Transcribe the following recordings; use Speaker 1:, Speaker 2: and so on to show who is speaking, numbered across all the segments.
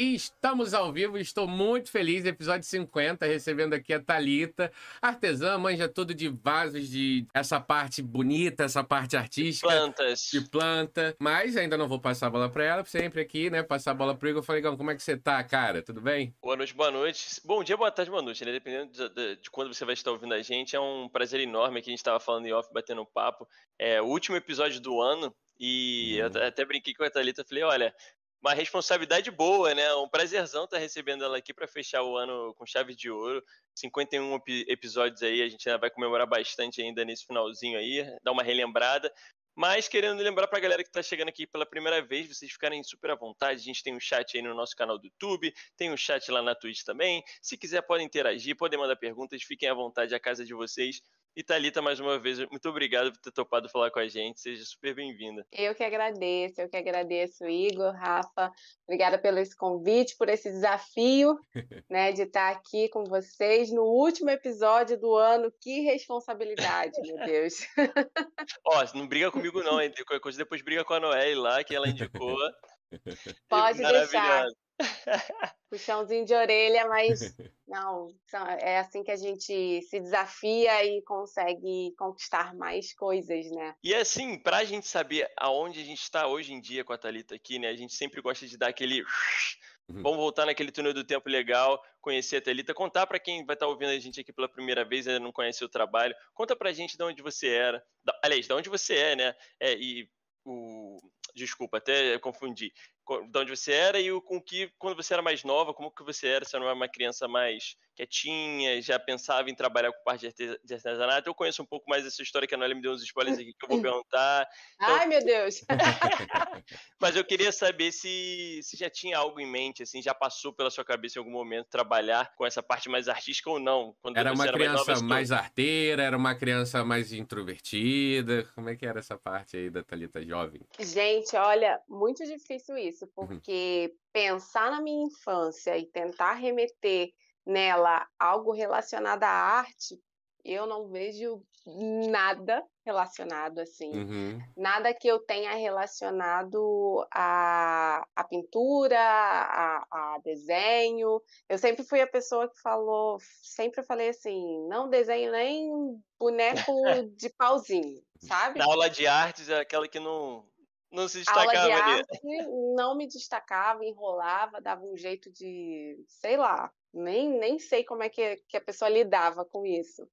Speaker 1: E estamos ao vivo, estou muito feliz, episódio 50, recebendo aqui a Talita, artesã, manja tudo de vasos, de essa parte bonita, essa parte artística.
Speaker 2: Plantas.
Speaker 1: De planta. Mas ainda não vou passar a bola para ela, sempre aqui, né? Passar a bola pro Igor. Eu falei, como é que você tá, cara? Tudo bem?
Speaker 2: Boa noite, boa noite. Bom dia, boa tarde, boa noite, né? Dependendo de, de, de quando você vai estar ouvindo a gente, é um prazer enorme que a gente estava falando em off, batendo papo. É o último episódio do ano, e hum. eu até brinquei com a Thalita, falei, olha, uma responsabilidade boa, né? Um prazerzão estar recebendo ela aqui para fechar o ano com chave de ouro. 51 episódios aí, a gente ainda vai comemorar bastante ainda nesse finalzinho aí, dar uma relembrada. Mas querendo lembrar para a galera que está chegando aqui pela primeira vez, vocês ficarem super à vontade. A gente tem um chat aí no nosso canal do YouTube, tem um chat lá na Twitch também. Se quiser, podem interagir, podem mandar perguntas, fiquem à vontade, a casa de vocês. E Thalita, mais uma vez, muito obrigado por ter topado falar com a gente. Seja super bem-vinda.
Speaker 3: Eu que agradeço, eu que agradeço, Igor, Rafa. Obrigada pelo esse convite, por esse desafio, né, de estar aqui com vocês no último episódio do ano. Que responsabilidade, meu Deus.
Speaker 2: Ó, não briga comigo não, hein? Qualquer coisa depois briga com a Noelle lá, que ela indicou.
Speaker 3: Pode deixar. Puxãozinho de orelha, mas não, é assim que a gente se desafia e consegue conquistar mais coisas, né?
Speaker 2: E assim, pra gente saber aonde a gente está hoje em dia com a Thalita aqui, né? A gente sempre gosta de dar aquele. Uhum. Vamos voltar naquele túnel do tempo legal, conhecer a Thalita, contar para quem vai estar tá ouvindo a gente aqui pela primeira vez, ainda não conhece o trabalho, conta pra gente de onde você era, aliás, de onde você é, né? É, e o, desculpa, até confundi de onde você era e o, com que, quando você era mais nova, como que você era? Não era uma criança mais quietinha, já pensava em trabalhar com parte de artesanato? Eu conheço um pouco mais essa história que a Noelle me deu uns spoilers aqui que eu vou perguntar.
Speaker 3: Então... Ai, meu Deus!
Speaker 2: Mas eu queria saber se, se já tinha algo em mente, assim, já passou pela sua cabeça em algum momento trabalhar com essa parte mais artística ou não?
Speaker 1: era uma era criança mais, nova, mais arteira, era uma criança mais introvertida? Como é que era essa parte aí da Thalita jovem?
Speaker 3: Gente, olha, muito difícil isso isso, uhum. porque uhum. pensar na minha infância e tentar remeter nela algo relacionado à arte, eu não vejo nada relacionado assim. Uhum. Nada que eu tenha relacionado a, a pintura, a, a, desenho. Eu sempre fui a pessoa que falou, sempre falei assim, não desenho nem boneco de pauzinho, sabe?
Speaker 2: Na aula de artes é aquela que não, não se destacava aula de
Speaker 3: ali. arte, não me destacava, enrolava, dava um jeito de, sei lá, nem, nem sei como é que, que a pessoa lidava com isso.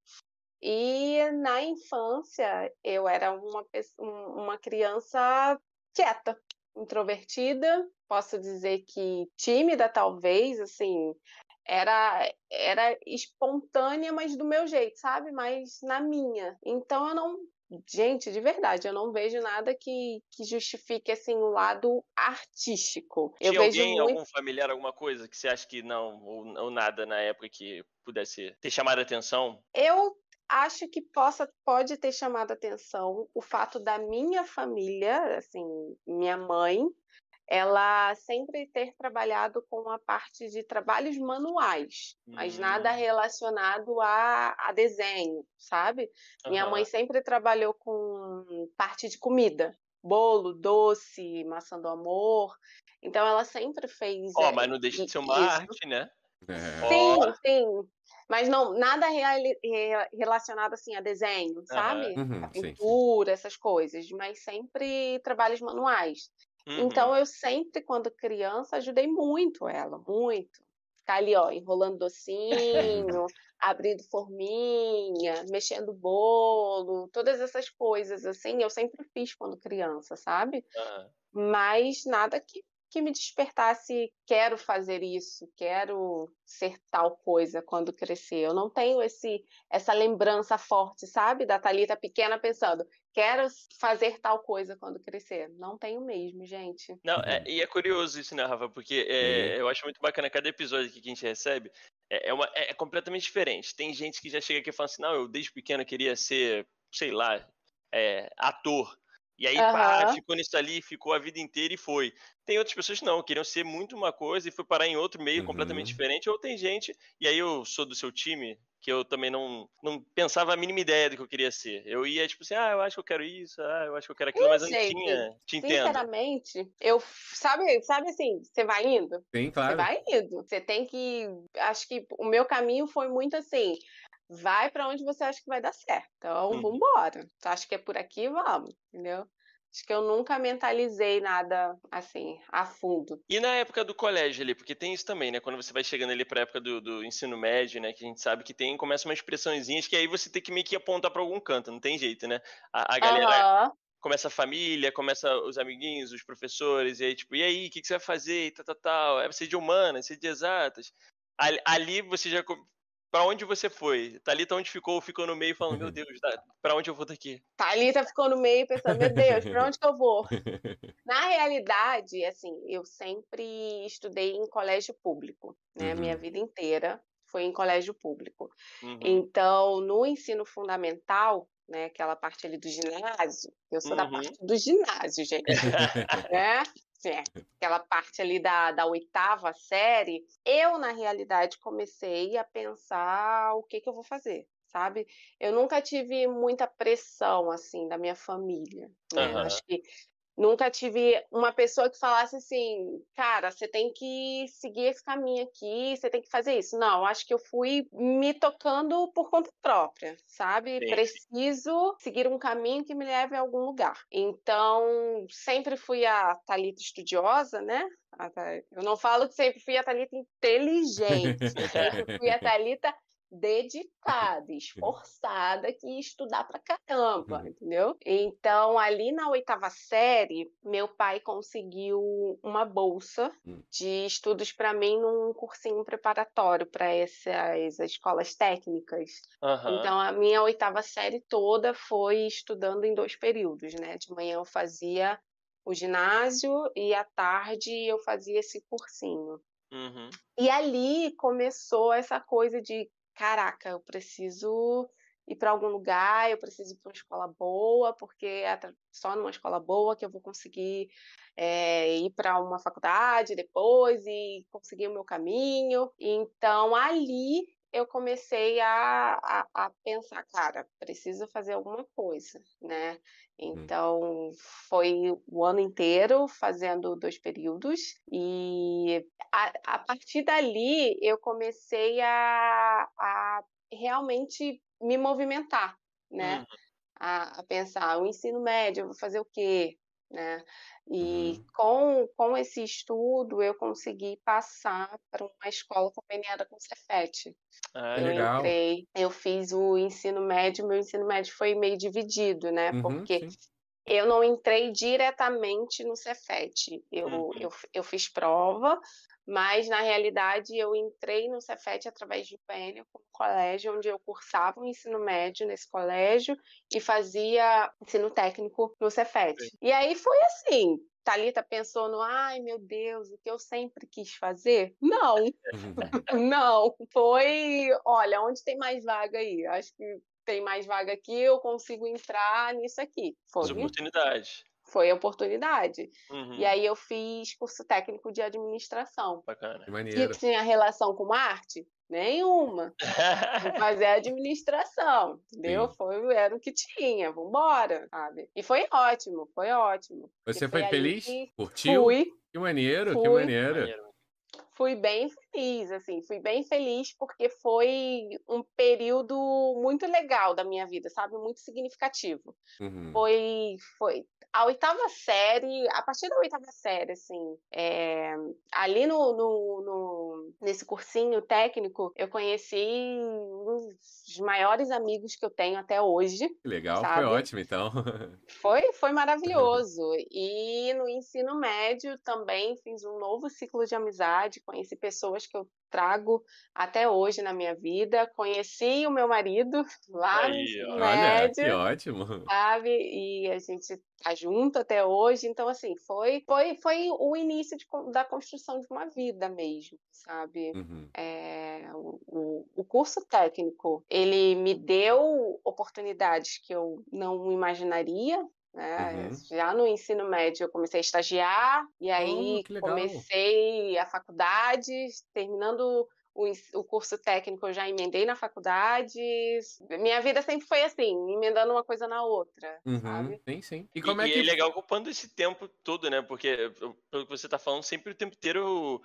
Speaker 3: E na infância eu era uma, uma criança quieta, introvertida, posso dizer que tímida talvez, assim, era era espontânea, mas do meu jeito, sabe? Mas na minha. Então eu não Gente, de verdade, eu não vejo nada que, que justifique assim o lado artístico.
Speaker 2: Tinha
Speaker 3: eu
Speaker 2: alguém, muito... algum familiar, alguma coisa que você acha que não, ou, ou nada na época que pudesse ter chamado a atenção?
Speaker 3: Eu acho que possa pode ter chamado a atenção o fato da minha família, assim, minha mãe, ela sempre ter trabalhado com a parte de trabalhos manuais, mas nada hum. relacionado a, a desenho, sabe? Uhum. Minha mãe sempre trabalhou com parte de comida, bolo, doce, maçã do amor. Então ela sempre fez.
Speaker 2: Ó, oh, mas não deixa de ser uma isso. arte, né?
Speaker 3: É. Sim, oh. sim. Mas não, nada relacionado assim a desenho, sabe? Uhum, a pintura, sim. essas coisas, mas sempre trabalhos manuais. Então, uhum. Então eu sempre, quando criança, ajudei muito ela, muito. Ficar ali, ó, enrolando docinho, abrindo forminha, mexendo bolo, todas essas coisas assim, eu sempre fiz quando criança, sabe? Uhum. Mas nada que que me despertasse, quero fazer isso, quero ser tal coisa quando crescer. Eu não tenho esse essa lembrança forte, sabe, da Talita pequena pensando, quero fazer tal coisa quando crescer. Não tenho mesmo, gente.
Speaker 2: Não, é, e é curioso isso, né, Rafa? Porque é, uhum. eu acho muito bacana cada episódio que a gente recebe. É, é, uma, é, é completamente diferente. Tem gente que já chega aqui e fala assim: não, eu desde pequeno queria ser, sei lá, é, ator. E aí, uhum. pá, ficou nisso ali, ficou a vida inteira e foi. Tem outras pessoas que não, queriam ser muito uma coisa e foi parar em outro meio uhum. completamente diferente. Ou tem gente, e aí eu sou do seu time, que eu também não, não pensava a mínima ideia do que eu queria ser. Eu ia, tipo assim, ah, eu acho que eu quero isso, ah, eu acho que eu quero aquilo, mas eu não tinha. Te entendo.
Speaker 3: Sinceramente, eu. Sabe, sabe assim, você vai indo?
Speaker 1: Sim, claro.
Speaker 3: Você vai indo. Você tem que. Acho que o meu caminho foi muito assim vai para onde você acha que vai dar certo. Então, uhum. vambora. Tu acha que é por aqui? Vamos, entendeu? Acho que eu nunca mentalizei nada assim, a fundo.
Speaker 2: E na época do colégio ali, porque tem isso também, né? Quando você vai chegando ali pra época do, do ensino médio, né? Que a gente sabe que tem, começa umas expressõezinhas que aí você tem que meio que apontar pra algum canto, não tem jeito, né? A, a galera. Uhum. Começa a família, começa os amiguinhos, os professores, e aí, tipo, e aí, o que, que você vai fazer? E tal, tal, tal. É você de humanas, você de exatas. Ali você já Pra onde você foi? Thalita onde ficou? Ficou no meio falando, meu Deus, pra onde eu vou daqui?
Speaker 3: Thalita ficou no meio pensando, meu Deus, pra onde que eu vou? Na realidade, assim, eu sempre estudei em colégio público, né? Uhum. Minha vida inteira foi em colégio público. Uhum. Então, no ensino fundamental, né, aquela parte ali do ginásio, eu sou uhum. da parte do ginásio, gente, né? É, aquela parte ali da, da oitava série, eu, na realidade, comecei a pensar o que, que eu vou fazer, sabe? Eu nunca tive muita pressão, assim, da minha família. Né? Uhum. Acho que Nunca tive uma pessoa que falasse assim, cara, você tem que seguir esse caminho aqui, você tem que fazer isso. Não, acho que eu fui me tocando por conta própria, sabe? Sim. Preciso seguir um caminho que me leve a algum lugar. Então, sempre fui a Talita estudiosa, né? Eu não falo que sempre fui a Talita inteligente, sempre fui a Talita dedicada, esforçada, que ia estudar pra caramba, uhum. entendeu? Então, ali na oitava série, meu pai conseguiu uma bolsa uhum. de estudos para mim num cursinho preparatório para essas escolas técnicas. Uhum. Então, a minha oitava série toda foi estudando em dois períodos, né? De manhã eu fazia o ginásio e à tarde eu fazia esse cursinho. Uhum. E ali começou essa coisa de caraca, eu preciso ir para algum lugar, eu preciso ir para uma escola boa, porque é só numa escola boa que eu vou conseguir é, ir para uma faculdade depois e conseguir o meu caminho. Então, ali eu comecei a, a, a, pensar, cara, preciso fazer alguma coisa, né? Hum. Então, foi o ano inteiro fazendo dois períodos, e a, a partir dali eu comecei a, a realmente me movimentar, né? Uhum. A, a, pensar, o ensino médio, eu vou fazer o quê? Né? E uhum. com, com esse estudo eu consegui passar para uma escola conveniada com o Cefet.
Speaker 1: Ah,
Speaker 3: eu
Speaker 1: legal.
Speaker 3: entrei, eu fiz o ensino médio, meu ensino médio foi meio dividido, né? Uhum, Porque sim. Eu não entrei diretamente no Cefet. Eu, uhum. eu, eu fiz prova, mas na realidade eu entrei no Cefet através de um um colégio onde eu cursava o ensino médio nesse colégio e fazia ensino técnico no Cefet. E aí foi assim, Talita pensou no, ai meu Deus, o que eu sempre quis fazer? Não, não. Foi, olha, onde tem mais vaga aí? Acho que tem mais vaga aqui, eu consigo entrar nisso aqui.
Speaker 2: Foi. oportunidade
Speaker 3: foi a oportunidade. Uhum. E aí eu fiz curso técnico de administração.
Speaker 2: Bacana. Que
Speaker 1: maneiro.
Speaker 3: Que tinha relação com arte? Nenhuma. Vou fazer administração, entendeu? Foi, era o que tinha, vambora, sabe? E foi ótimo, foi ótimo.
Speaker 1: Você foi, foi feliz? Curtiu?
Speaker 3: Fui.
Speaker 1: Que maneiro, fui. que maneiro.
Speaker 3: Fui bem feliz, assim, fui bem feliz porque foi um período muito legal da minha vida, sabe? Muito significativo. Uhum. Foi, foi a oitava série, a partir da oitava série, assim, é, ali no, no, no, nesse cursinho técnico, eu conheci um dos maiores amigos que eu tenho até hoje.
Speaker 1: Legal,
Speaker 3: sabe?
Speaker 1: foi ótimo, então.
Speaker 3: Foi, foi maravilhoso. E no ensino médio também fiz um novo ciclo de amizade, conheci pessoas que eu trago até hoje na minha vida. Conheci o meu marido lá Aí, no ensino olha, médio.
Speaker 1: Que ótimo.
Speaker 3: Sabe? E a gente tá junto até hoje. Então, assim, foi, foi, foi o início de, da construção de uma vida mesmo, sabe? Uhum. É, o, o curso técnico, ele me deu oportunidades que eu não imaginaria Né? Uhum. Já no ensino médio eu comecei a estagiar, e aí oh, comecei a faculdade, terminando o, curso técnico eu já emendei na faculdade. Minha vida sempre foi assim, emendando uma coisa na outra, uhum, sabe?
Speaker 1: Sim, sim.
Speaker 2: E como e, é que... E é legal ocupando esse tempo todo, né? Porque, pelo que você tá falando, sempre o tempo inteiro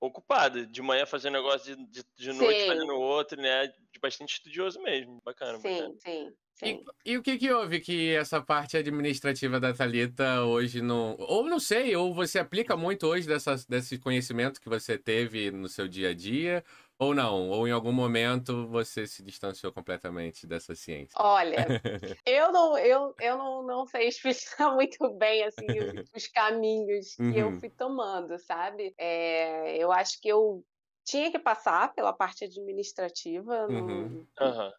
Speaker 2: ocupado. De manhã fazendo negócio, de, de, de noite fazendo outro, né? De bastante estudioso mesmo. Bacana.
Speaker 3: Sim,
Speaker 2: bacana.
Speaker 3: sim.
Speaker 1: E, e, o que que houve que essa parte administrativa da Thalita hoje não... Ou não sei, ou você aplica muito hoje dessa, desse conhecimento que você teve no seu dia a dia, ou não? Ou em algum momento você se distanciou completamente dessa ciência?
Speaker 3: Olha, eu não, eu, eu não, não sei explicar muito bem assim, os caminhos que uhum. eu fui tomando, sabe? É, eu acho que eu tinha que passar pela parte administrativa.
Speaker 2: Uhum. No, uhum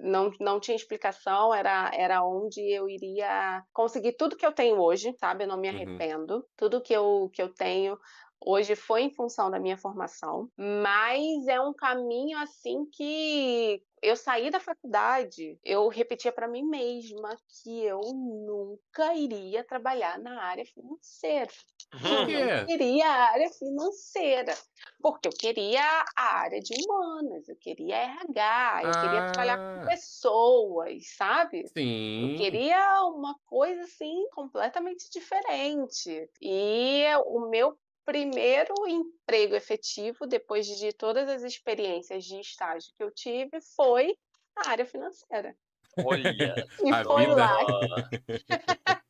Speaker 3: não, não tinha explicação, era, era onde eu iria conseguir tudo que eu tenho hoje, sabe? Eu não me uhum. arrependo. Uhum. Tudo que eu, que eu tenho hoje foi em função da minha formação, mas é um caminho assim que eu saí da faculdade, eu repetia para mim mesma que eu nunca iria trabalhar na área financeira.
Speaker 1: Por quê?
Speaker 3: Eu queria a área financeira, porque eu queria a área de humanas, eu queria RH, eu ah. queria trabalhar com ah. pessoas, sabe?
Speaker 1: Sim.
Speaker 3: Eu queria uma coisa assim completamente diferente. E o meu primeiro emprego efetivo, depois de todas as experiências de estágio que eu tive, foi na área financeira.
Speaker 2: Olha!
Speaker 3: e foi vida... lá.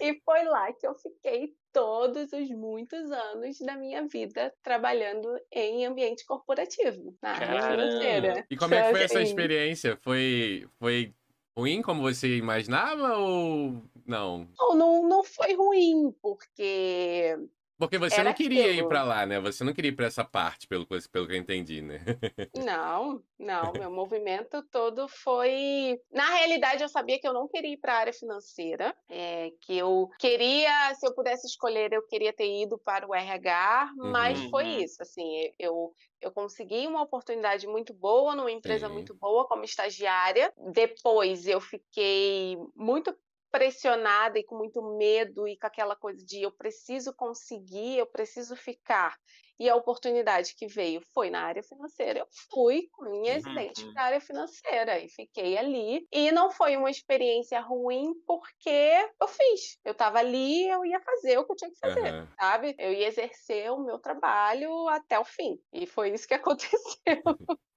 Speaker 3: e foi lá que eu fiquei todos os muitos anos da minha vida trabalhando em ambiente corporativo, na área financeira.
Speaker 1: E como é que foi essa experiência? Foi, foi ruim como você imaginava ou não?
Speaker 3: Não, não, não foi ruim, porque
Speaker 1: porque você Era não queria aquilo. ir para lá, né? Você não queria ir para essa parte, pelo, pelo que eu entendi, né?
Speaker 3: Não, não. Meu movimento todo foi. Na realidade, eu sabia que eu não queria ir para a área financeira, é, que eu queria, se eu pudesse escolher, eu queria ter ido para o RH, mas uhum. foi isso. Assim, eu, eu consegui uma oportunidade muito boa numa empresa Sim. muito boa como estagiária. Depois eu fiquei muito pressionada e com muito medo e com aquela coisa de eu preciso conseguir, eu preciso ficar. E a oportunidade que veio foi na área financeira. Eu fui com minha excelente uhum. para a área financeira e fiquei ali. E não foi uma experiência ruim porque eu fiz. Eu estava ali, eu ia fazer o que eu tinha que fazer, uhum. sabe? Eu ia exercer o meu trabalho até o fim. E foi isso que aconteceu.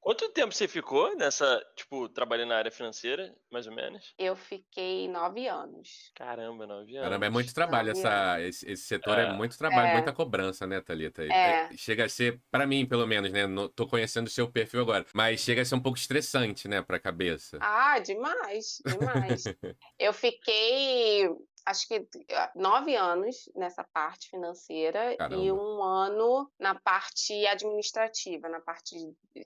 Speaker 2: Quanto tempo você ficou nessa, tipo, trabalhando na área financeira, mais ou menos?
Speaker 3: Eu fiquei nove anos.
Speaker 2: Caramba, nove anos.
Speaker 1: Caramba, é muito trabalho. Essa, esse, esse, setor é. é muito trabalho, é. muita cobrança, né, Thalita? É. é. Chega a ser, para mim, pelo menos, né? No, tô conhecendo o seu perfil agora, mas chega a ser um pouco estressante, né, pra cabeça.
Speaker 3: Ah, demais, demais. eu fiquei acho que ah, nove anos nessa parte financeira Caramba. e um ano na parte administrativa, na parte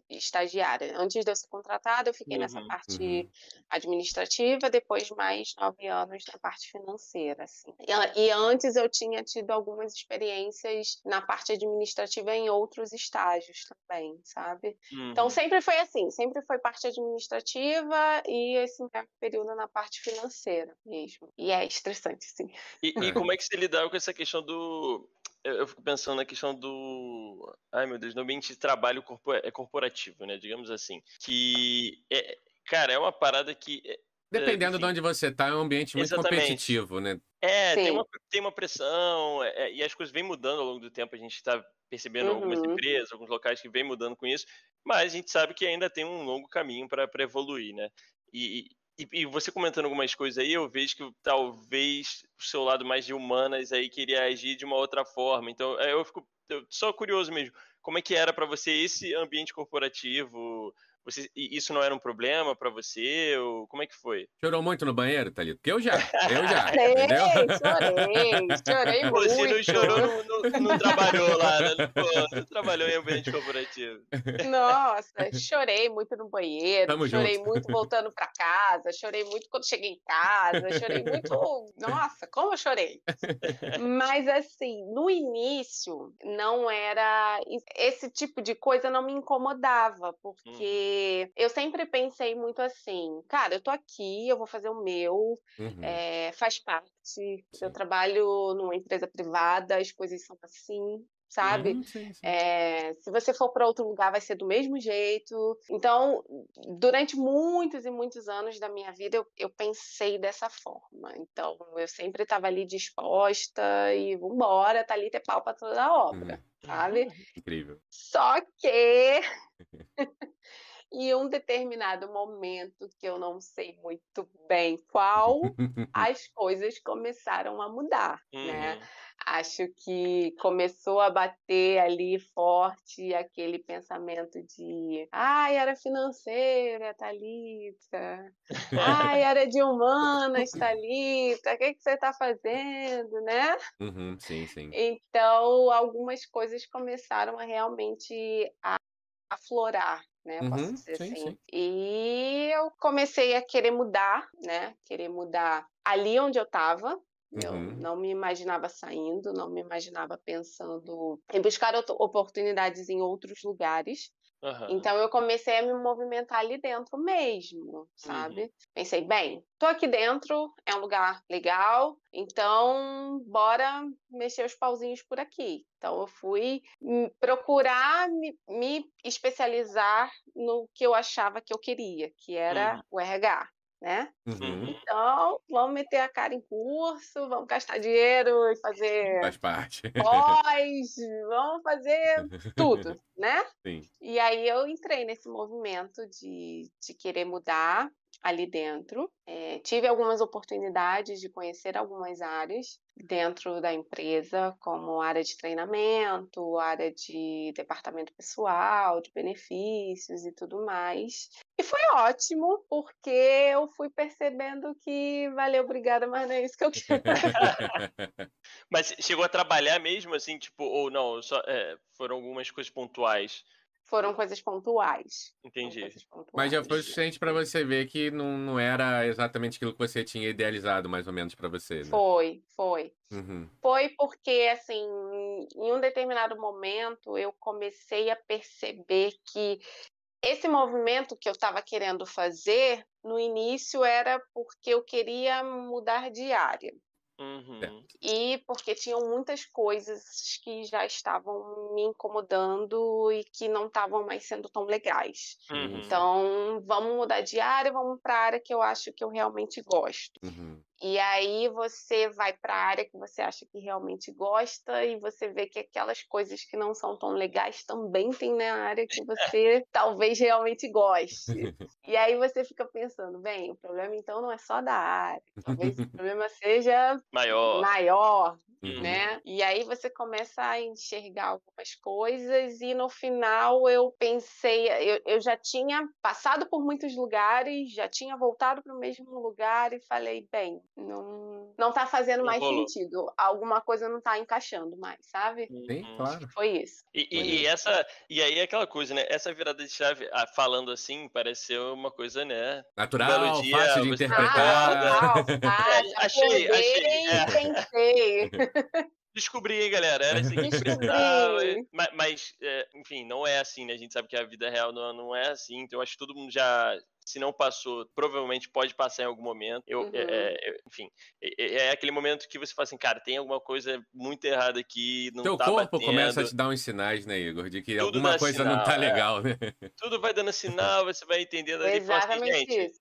Speaker 3: estagiária. Antes de eu ser contratada, eu fiquei uhum, nessa parte uhum. administrativa, depois mais nove anos na parte financeira. Assim. E, e, antes eu tinha tido algumas experiências na parte administrativa em outros estágios também, sabe? Então, uhum. Então sempre foi assim, sempre foi parte administrativa e esse período na parte financeira mesmo. E é estressante interessante, sim.
Speaker 2: E, e como é que você lidava com essa questão do. Eu fico pensando na questão do. Ai, meu Deus, no ambiente de trabalho é corporativo, né? Digamos assim. Que. É, cara, é uma parada que. É,
Speaker 1: Dependendo enfim, de onde você está, é um ambiente muito exatamente. competitivo, né?
Speaker 2: É, tem uma, tem uma pressão, é, e as coisas vêm mudando ao longo do tempo. A gente está percebendo uhum. algumas empresas, alguns locais que vêm mudando com isso, mas a gente sabe que ainda tem um longo caminho para evoluir, né? E, e, e, você comentando algumas coisas aí, eu vejo que talvez o seu lado mais de humanas aí queria agir de uma outra forma. Então, eu fico eu, só curioso mesmo. Como é que era para você esse ambiente corporativo? Você, isso não era um problema para você? Ou como é que foi?
Speaker 1: Chorou muito no banheiro, Thalita? Porque eu já, eu já.
Speaker 3: chorei, chorei, chorei muito.
Speaker 2: Você não chorou, não, não, não trabalhou lá, né? Pô, não trabalhou em ambiente corporativo.
Speaker 3: Nossa, chorei muito no banheiro, Tamo chorei junto. muito voltando para casa, chorei muito quando cheguei em casa, chorei muito. Nossa, como eu chorei. Mas assim, no início não era esse tipo de coisa não me incomodava, porque porque eu sempre pensei muito assim, cara, eu tô aqui, eu vou fazer o meu, uhum. é, faz parte. Sim. Eu trabalho numa empresa privada, as coisas são assim, sabe? Uhum, sim, sim. É, se você for para outro lugar, vai ser do mesmo jeito. Então, durante muitos e muitos anos da minha vida, eu, eu pensei dessa forma. Então, eu sempre estava ali disposta e vambora, tá ali ter pau para toda a obra, uhum. sabe?
Speaker 1: Incrível.
Speaker 3: Só que. em um determinado momento, que eu não sei muito bem qual, as coisas começaram a mudar, né? uhum. né? Acho que começou a bater ali forte aquele pensamento de ai, era financeira, Thalita. Ai, era de humanas, Thalita. O que, que você está fazendo, né?
Speaker 1: Uhum, sim, sim.
Speaker 3: Então, algumas coisas começaram a realmente a aflorar né? Uhum, posso dizer sim, assim. Sim. E eu comecei a querer mudar, né? Querer mudar ali onde eu estava. Eu uhum. não me imaginava saindo, não me imaginava pensando em buscar oportunidades em outros lugares. Uhum. Então eu comecei a me movimentar ali dentro mesmo, sabe? Uhum. Pensei, bem, tô aqui dentro, é um lugar legal, então bora mexer os pauzinhos por aqui. Então eu fui procurar me, me especializar no que eu achava que eu queria, que era uhum. o RH né? Uhum. Então, vamos meter a cara em curso, vamos gastar dinheiro e fazer.
Speaker 1: Faz parte.
Speaker 3: Pós, vamos fazer tudo, né? Sim. E aí eu entrei nesse movimento de, de querer mudar ali dentro. É, tive algumas oportunidades de conhecer algumas áreas dentro da empresa, como área de treinamento, área de departamento pessoal, de benefícios e tudo mais. E foi ótimo, porque eu fui percebendo que valeu, obrigada, mas não é isso que eu quero.
Speaker 2: mas chegou a trabalhar mesmo, assim, tipo, ou não, só, é, foram algumas coisas pontuais?
Speaker 3: Foram coisas pontuais.
Speaker 2: Entendi. Coisas
Speaker 1: pontuais. Mas já foi suficiente para você ver que não, não era exatamente aquilo que você tinha idealizado, mais ou menos, para você, né?
Speaker 3: Foi, foi. Uhum. Foi porque, assim, em um determinado momento, eu comecei a perceber que esse movimento que eu estava querendo fazer, no início, era porque eu queria mudar de área. Uhum. E porque tinham muitas coisas que já estavam me incomodando e que não estavam mais sendo tão legais. Uhum. Então, vamos mudar de área, vamos para a área que eu acho que eu realmente gosto. Uhum. E aí você vai para a área que você acha que realmente gosta e você vê que aquelas coisas que não são tão legais também tem na área que você talvez realmente goste. E aí você fica pensando, bem, o problema então não é só da área, talvez o problema seja
Speaker 2: maior.
Speaker 3: maior uhum. né? E aí você começa a enxergar algumas coisas e no final eu pensei, eu, eu já tinha passado por muitos lugares, já tinha voltado para o mesmo lugar e falei, bem, não, não tá fazendo mais sentido. Alguma coisa não tá encaixando mais, sabe?
Speaker 1: Sim, uhum. claro.
Speaker 3: Foi isso.
Speaker 2: E, Foi e, isso. essa, e aí aquela coisa, né? Essa virada de chave, ah, falando assim, pareceu uma coisa, né?
Speaker 1: Natural, dia, fácil de interpretar. Ah,
Speaker 3: fácil. achei, achei. É. pensei.
Speaker 2: Descobri, hein, galera? Era assim que precisava. Mas, mas é, enfim, não é assim, né? A gente sabe que a vida real não, não é assim. Então, eu acho que todo mundo já se não passou, provavelmente pode passar em algum momento. Eu, uhum. é, é, enfim, é, é, aquele momento que você fala assim, cara, tem alguma coisa muito errada aqui, não
Speaker 1: Teu
Speaker 2: tá
Speaker 1: corpo
Speaker 2: batendo.
Speaker 1: começa a te dar uns sinais, né, Igor, de que Tudo alguma coisa sinal, não tá é. legal, né?
Speaker 2: Tudo vai dando sinal, você vai entendendo ali e fala assim, gente,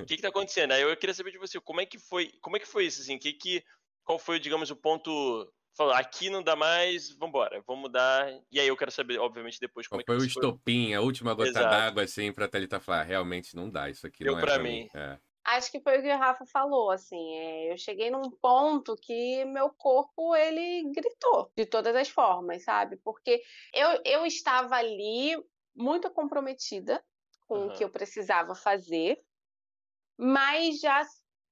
Speaker 2: o que que tá acontecendo? Aí eu queria saber de você, como é que foi, como é que foi isso, assim, que que, qual foi, digamos, o ponto falou, aqui não dá mais, vambora, vamos mudar. E aí eu quero saber, obviamente, depois como
Speaker 1: Qual
Speaker 2: é
Speaker 1: que foi o estopim, foi. a última gota d'água, assim, pra Thalita falar, realmente não dá, isso aqui Deu não é pra, pra mim. mim. É.
Speaker 3: Acho que foi o que o Rafa falou, assim, é, eu cheguei num ponto que meu corpo, ele gritou, de todas as formas, sabe? Porque eu, eu estava ali muito comprometida com uhum. o que eu precisava fazer, mas já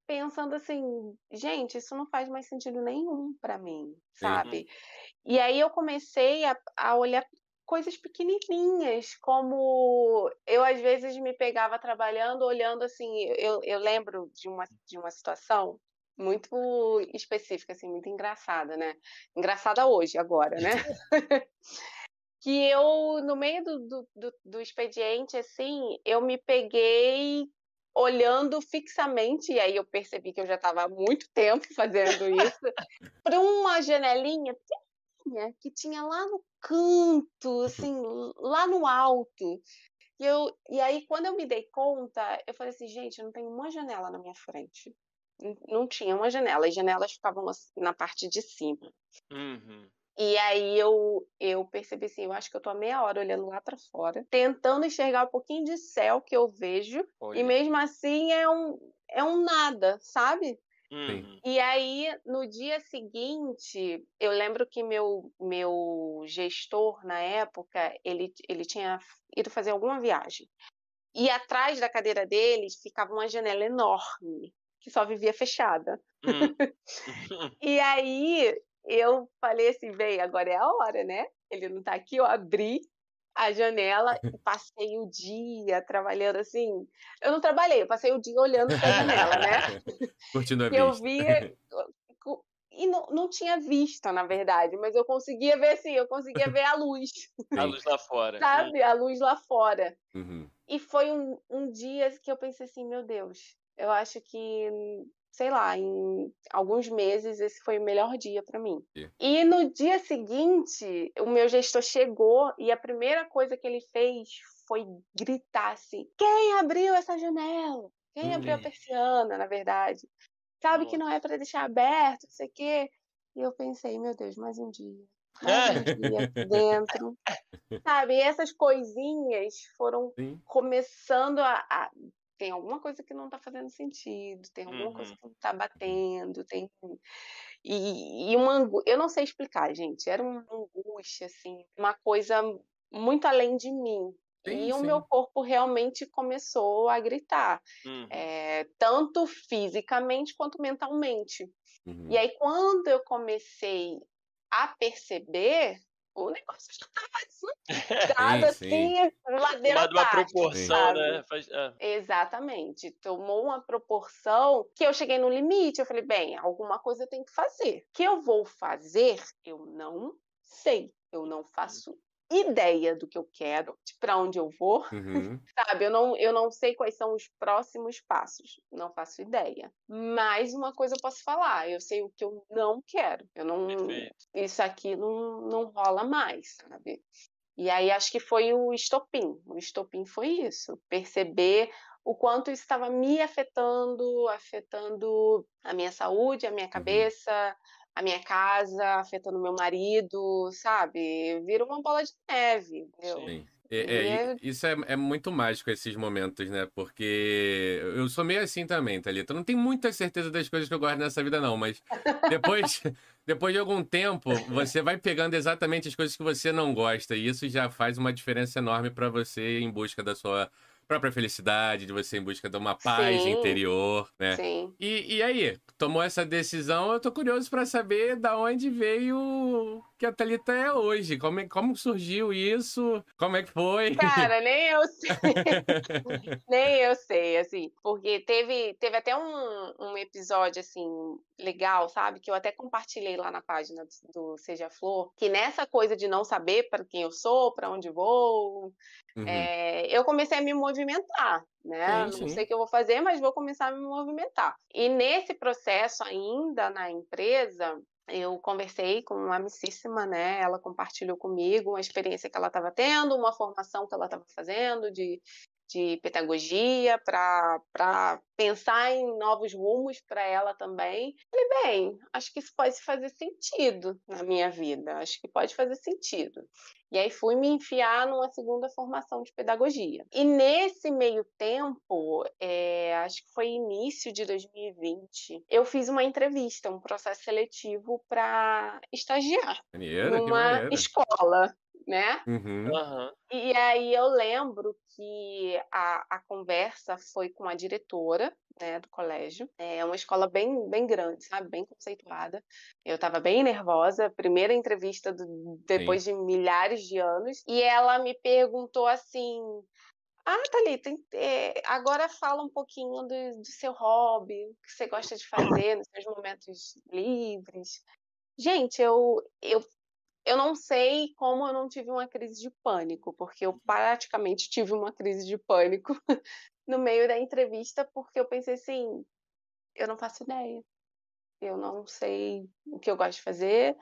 Speaker 3: pensando assim, gente, isso não faz mais sentido nenhum para mim, sabe? Uhum. E aí eu comecei a, a olhar coisas pequenininhas, como eu às vezes me pegava trabalhando, olhando assim, eu, eu lembro de uma, de uma situação muito específica, assim, muito engraçada, né? Engraçada hoje, agora, né? que eu, no meio do, do, do, do expediente, assim, eu me peguei olhando fixamente, e aí eu percebi que eu já estava há muito tempo fazendo isso, para uma janelinha pequenininha que tinha lá no canto, assim, lá no alto. E, eu, e aí, quando eu me dei conta, eu falei assim, gente, eu não tenho uma janela na minha frente. Não tinha uma janela, as janelas ficavam na parte de cima. Uhum. E aí eu, eu percebi assim, eu acho que eu tô há meia hora olhando lá para fora, tentando enxergar um pouquinho de céu que eu vejo, Olha. e mesmo assim é um, é um nada, sabe? Uhum. E aí, no dia seguinte, eu lembro que meu, meu gestor, na época, ele, ele tinha ido fazer alguma viagem. E atrás da cadeira deles ficava uma janela enorme, que só vivia fechada. Uhum. e aí, eu falei assim, bem, agora é a hora, né? Ele não tá aqui, eu abri a janela e passei o dia trabalhando assim. Eu não trabalhei, eu passei o dia olhando para a janela, né?
Speaker 1: Curtindo a
Speaker 3: vista. Eu via e não, não tinha vista, na verdade, mas eu conseguia ver assim, eu conseguia ver a luz.
Speaker 2: A luz lá fora.
Speaker 3: Sabe? A luz lá fora. Uhum. E foi um, um dia que eu pensei assim, meu Deus, eu acho que sei lá, em alguns meses esse foi o melhor dia para mim. Yeah. E no dia seguinte, o meu gestor chegou e a primeira coisa que ele fez foi gritar assim: "Quem abriu essa janela? Quem abriu a persiana, na verdade? Sabe Nossa. que não é para deixar aberto, não sei o quê". E eu pensei, meu Deus, mais um dia. Mais um dia aqui dentro. Sabe, e essas coisinhas foram Sim. começando a, a tem alguma coisa que não está fazendo sentido, tem alguma uhum. coisa que não está batendo, tem e, e uma eu não sei explicar, gente, era uma angústia assim, uma coisa muito além de mim. Sim, e sim. o meu corpo realmente começou a gritar, uhum. é, tanto fisicamente quanto mentalmente. Uhum. E aí, quando eu comecei a perceber, o negócio já estava desandado assim, ladeira
Speaker 2: Tomado uma proporção, né? Faz,
Speaker 3: é. Exatamente. Tomou uma proporção que eu cheguei no limite. Eu falei, bem, alguma coisa eu tenho que fazer. O que eu vou fazer, eu não sei. Eu não faço ideia do que eu quero, para onde eu vou, uhum. sabe? Eu não, eu não sei quais são os próximos passos, não faço ideia. Mas uma coisa eu posso falar, eu sei o que eu não quero. Eu não, Perfeito. isso aqui não, não rola mais, sabe? E aí acho que foi o estopim. O estopim foi isso, perceber o quanto isso estava me afetando, afetando a minha saúde, a minha uhum. cabeça, a minha casa, afetando meu marido, sabe? Vira uma bola de neve, entendeu? Sim.
Speaker 1: É, é, isso é, é, muito mágico esses momentos, né? Porque eu sou meio assim também, Thalita. Eu não tenho muita certeza das coisas que eu gosto nessa vida, não, mas depois, depois de algum tempo, você vai pegando exatamente as coisas que você não gosta, e isso já faz uma diferença enorme para você em busca da sua própria felicidade, de você em busca de uma paz Sim. interior, né? Sim. E, e aí, tomou essa decisão, eu tô curioso para saber da onde veio que a Thalita é hoje. Como, é, como surgiu isso? Como é que foi?
Speaker 3: Cara, nem eu sei. nem eu sei, assim. Porque teve, teve até um, um episódio, assim, legal, sabe? Que eu até compartilhei lá na página do, do Seja Flor. Que nessa coisa de não saber para quem eu sou, para onde vou, uhum. é, eu comecei a me movimentar, né? Sim, não sim. sei o que eu vou fazer, mas vou começar a me movimentar. E nesse processo ainda na empresa, eu conversei com uma amicíssima, né? Ela compartilhou comigo uma experiência que ela estava tendo, uma formação que ela estava fazendo de, de pedagogia para pensar em novos rumos para ela também. Falei, bem, acho que isso pode fazer sentido na minha vida, acho que pode fazer sentido. E aí fui me enfiar numa segunda formação de pedagogia. E nesse meio tempo, é, acho que foi início de 2020, eu fiz uma entrevista, um processo seletivo para estagiar
Speaker 1: maneira,
Speaker 3: numa escola né? Uhum. E aí eu lembro que a, a conversa foi com a diretora né, do colégio. É uma escola bem, bem grande, sabe? Bem conceituada. Eu estava bem nervosa, primeira entrevista do, depois Sim. de milhares de anos. E ela me perguntou assim: ah, Thalita, é, agora fala um pouquinho do, do, seu hobby, o que você gosta de fazer nos seus momentos livres. Gente, eu, eu eu não sei como eu não tive uma crise de pânico, porque eu praticamente tive uma crise de pânico no meio da entrevista, porque eu pensei assim, eu não faço ideia. Eu não sei o que eu gosto de fazer,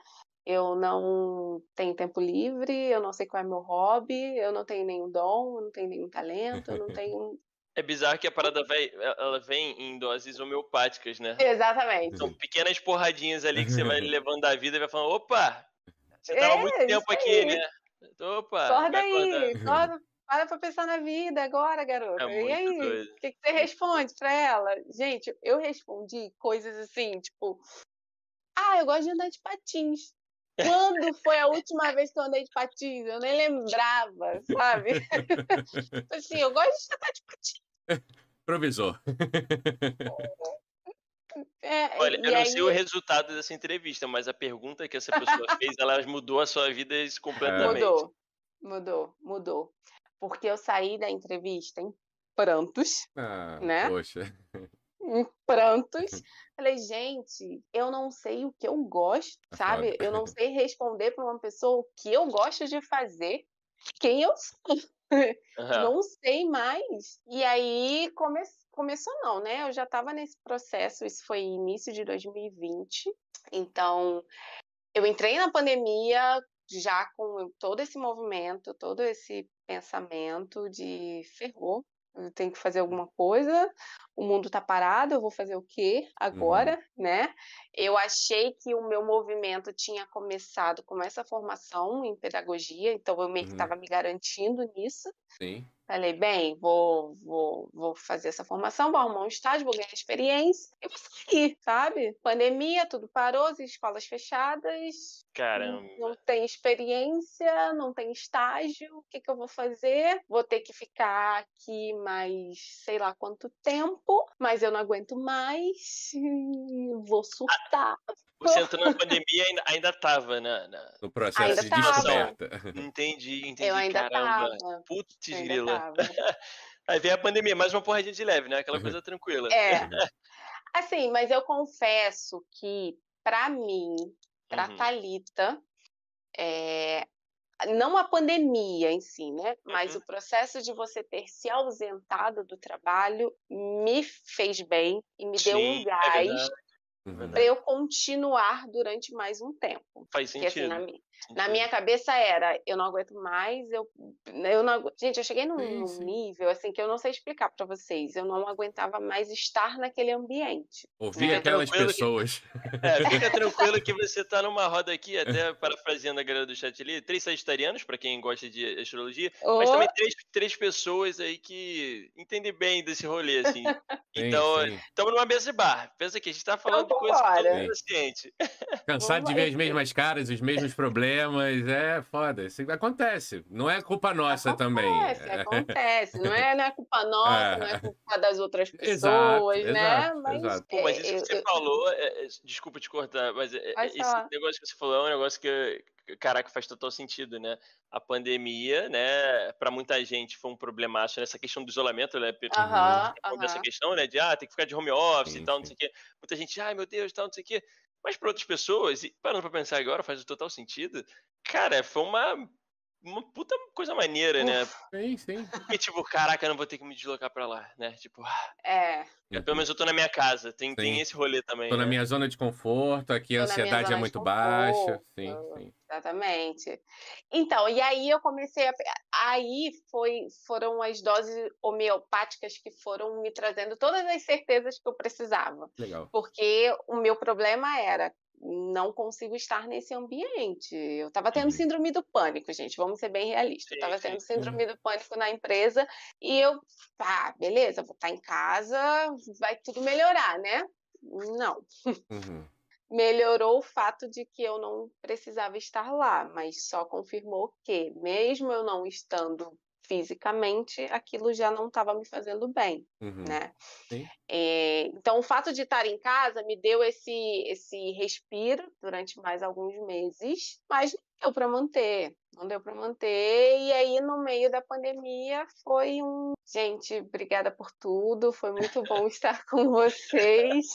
Speaker 3: eu não tenho tempo livre, eu não sei qual é meu hobby, eu não tenho nenhum dom, eu não tenho nenhum talento, eu não tenho
Speaker 2: é bizarro que a parada vai, ela vem em doses homeopáticas, né?
Speaker 3: Exatamente.
Speaker 2: São pequenas porradinhas ali que você vai levando da vida e vai falando, opa, você tava é, muito tempo aqui, né? Opa.
Speaker 3: Acorda aí, acorda, para pra pensar na vida agora, garota. É e aí, o que, que, você responde pra ela? Gente, eu respondi coisas assim, tipo, ah, eu gosto de andar de patins. Quando foi a última vez que eu andei de patins? Eu nem lembrava, sabe? Tipo assim, eu gosto de andar de patins.
Speaker 1: Provisor.
Speaker 2: É, Olha, eu não aí... sei o resultado dessa entrevista, mas a pergunta que essa pessoa fez, ela mudou a sua vida completamente.
Speaker 3: Mudou, mudou, mudou. Porque eu saí da entrevista em prantos, ah, né?
Speaker 1: Poxa.
Speaker 3: Em prantos. Falei, gente, eu não sei o que eu gosto, é sabe? Eu não sei responder para uma pessoa o que eu gosto de fazer, quem eu sou. Uhum. Não sei mais. E aí come... começou não, né? Eu já estava nesse processo, isso foi início de 2020. Então, eu entrei na pandemia já com todo esse movimento, todo esse pensamento de ferrou, eu tenho que fazer alguma coisa, o mundo está parado, eu vou fazer o quê agora, uhum. né? Eu achei que o meu movimento tinha começado com essa formação em pedagogia, então eu meio que estava uhum. me garantindo nisso.
Speaker 1: Sim.
Speaker 3: Falei, bem, vou, vou, vou fazer essa formação, vou arrumar um estágio, vou ganhar experiência e vou sair, sabe? Pandemia, tudo parou, as escolas fechadas.
Speaker 2: Caramba.
Speaker 3: Não, não tem experiência, não tem estágio, o que, que eu vou fazer? Vou ter que ficar aqui mais sei lá quanto tempo, mas eu não aguento mais, vou surtar.
Speaker 2: Você entrou na pandemia ainda, ainda tava na, na...
Speaker 1: no processo ainda de descoberta.
Speaker 2: Entendi, entendi.
Speaker 3: Eu ainda
Speaker 2: Caramba. Tava. Putz, grila. Aí vem a pandemia, mais uma porradinha de leve, né? Aquela coisa tranquila.
Speaker 3: É. Assim, mas eu confesso que, para mim, pra uhum. Thalita, é, não a pandemia em si, né? Mas uhum. o processo de você ter se ausentado do trabalho me fez bem e me Sim, deu um é gás é uhum. para eu continuar durante mais um tempo.
Speaker 2: Faz sentido. Porque, assim,
Speaker 3: na, minha, cabeça era, eu não aguento mais, eu, eu não Gente, eu cheguei num, num nível assim que eu não sei explicar para vocês. Eu não aguentava mais estar naquele ambiente.
Speaker 1: Ouvir aquelas pessoas.
Speaker 2: Que, é, fica tranquilo que você tá numa roda aqui, até parafraseando a galera do chat ali, três sagitarianos, para quem gosta de astrologia, oh. mas também três, três pessoas aí que entendem bem desse rolê, assim. Então, estamos numa mesa de bar. Pensa que a gente tá falando então, de coisa que
Speaker 1: Cansado de ver as mesmas caras, os mesmos problemas, é foda. Isso acontece. Não é culpa nossa
Speaker 3: acontece,
Speaker 1: também.
Speaker 3: Acontece, Não é, não é culpa nossa, é. não é culpa das outras pessoas, exato, né?
Speaker 1: Exato, mas, exato.
Speaker 2: Pô, mas isso que você eu, falou, é, é, desculpa te cortar, mas é, esse falar. negócio que você falou é um negócio que, caraca, faz total sentido, né? A pandemia, né, para muita gente foi um problemaço nessa questão do isolamento, né?
Speaker 3: Uhum, uhum.
Speaker 2: Essa questão, né, de ah, tem que ficar de home office sim, e tal, não sei o quê. Muita gente, ai meu Deus, tal, não sei o quê. Mas para outras pessoas, e parando para pensar agora, faz total sentido. Cara, foi uma uma puta coisa maneira, né?
Speaker 1: Uf, né? Sim, sim.
Speaker 2: Porque, tipo, caraca, eu não vou ter que me deslocar pra lá, né? Tipo.
Speaker 3: É.
Speaker 2: Pelo menos eu tô na minha casa. Tem, tem esse rolê também.
Speaker 1: Tô né? na minha zona de conforto, aqui tô a ansiedade é muito baixa. Sim, sim.
Speaker 3: Exatamente. Então, e aí eu comecei a. Aí foi, foram as doses homeopáticas que foram me trazendo todas as certezas que eu precisava.
Speaker 1: Legal.
Speaker 3: Porque o meu problema era não consigo estar nesse ambiente. Eu estava tendo uhum. síndrome do pânico, gente, vamos ser bem realistas. Eu estava tendo síndrome do pânico na empresa e eu, ah, beleza, vou estar em casa, vai tudo melhorar, né? Não. Uhum. Melhorou o fato de que eu não precisava estar lá, mas só confirmou que, mesmo eu não estando fisicamente, aquilo já não estava me fazendo bem, uhum. né? É, então, o fato de estar em casa me deu esse, esse respiro durante mais alguns meses, mas não deu para manter, não deu para manter. E aí, no meio da pandemia, foi um. Gente, obrigada por tudo, foi muito bom estar com vocês.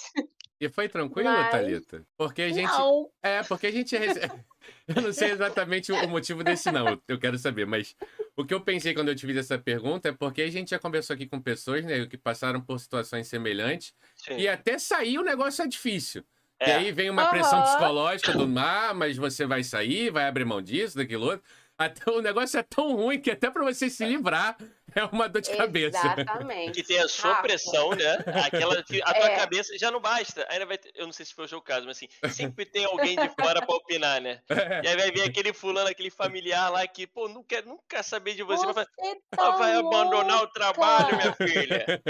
Speaker 1: E foi tranquilo, Mas... Thalita? Porque a gente. Não. É, porque a gente. eu não sei exatamente o motivo desse, não. Eu quero saber, mas o que eu pensei quando eu te fiz essa pergunta é porque a gente já conversou aqui com pessoas, né, que passaram por situações semelhantes. Sim. E até sair o negócio é difícil. É. E aí vem uma pressão uhum. psicológica do, ah, mas você vai sair, vai abrir mão disso, daquilo outro. Até, o negócio é tão ruim que até para você se livrar é uma dor de cabeça.
Speaker 3: Exatamente.
Speaker 2: Que tem a sua pressão, né? Aquela, a tua é. cabeça já não basta. Ainda vai ter, eu não sei se foi o seu caso, mas assim, sempre tem alguém de fora para opinar, né? E aí vai vir aquele fulano, aquele familiar lá que, pô, não quer nunca saber de você.
Speaker 3: você
Speaker 2: vai,
Speaker 3: tá
Speaker 2: vai abandonar o trabalho, minha filha.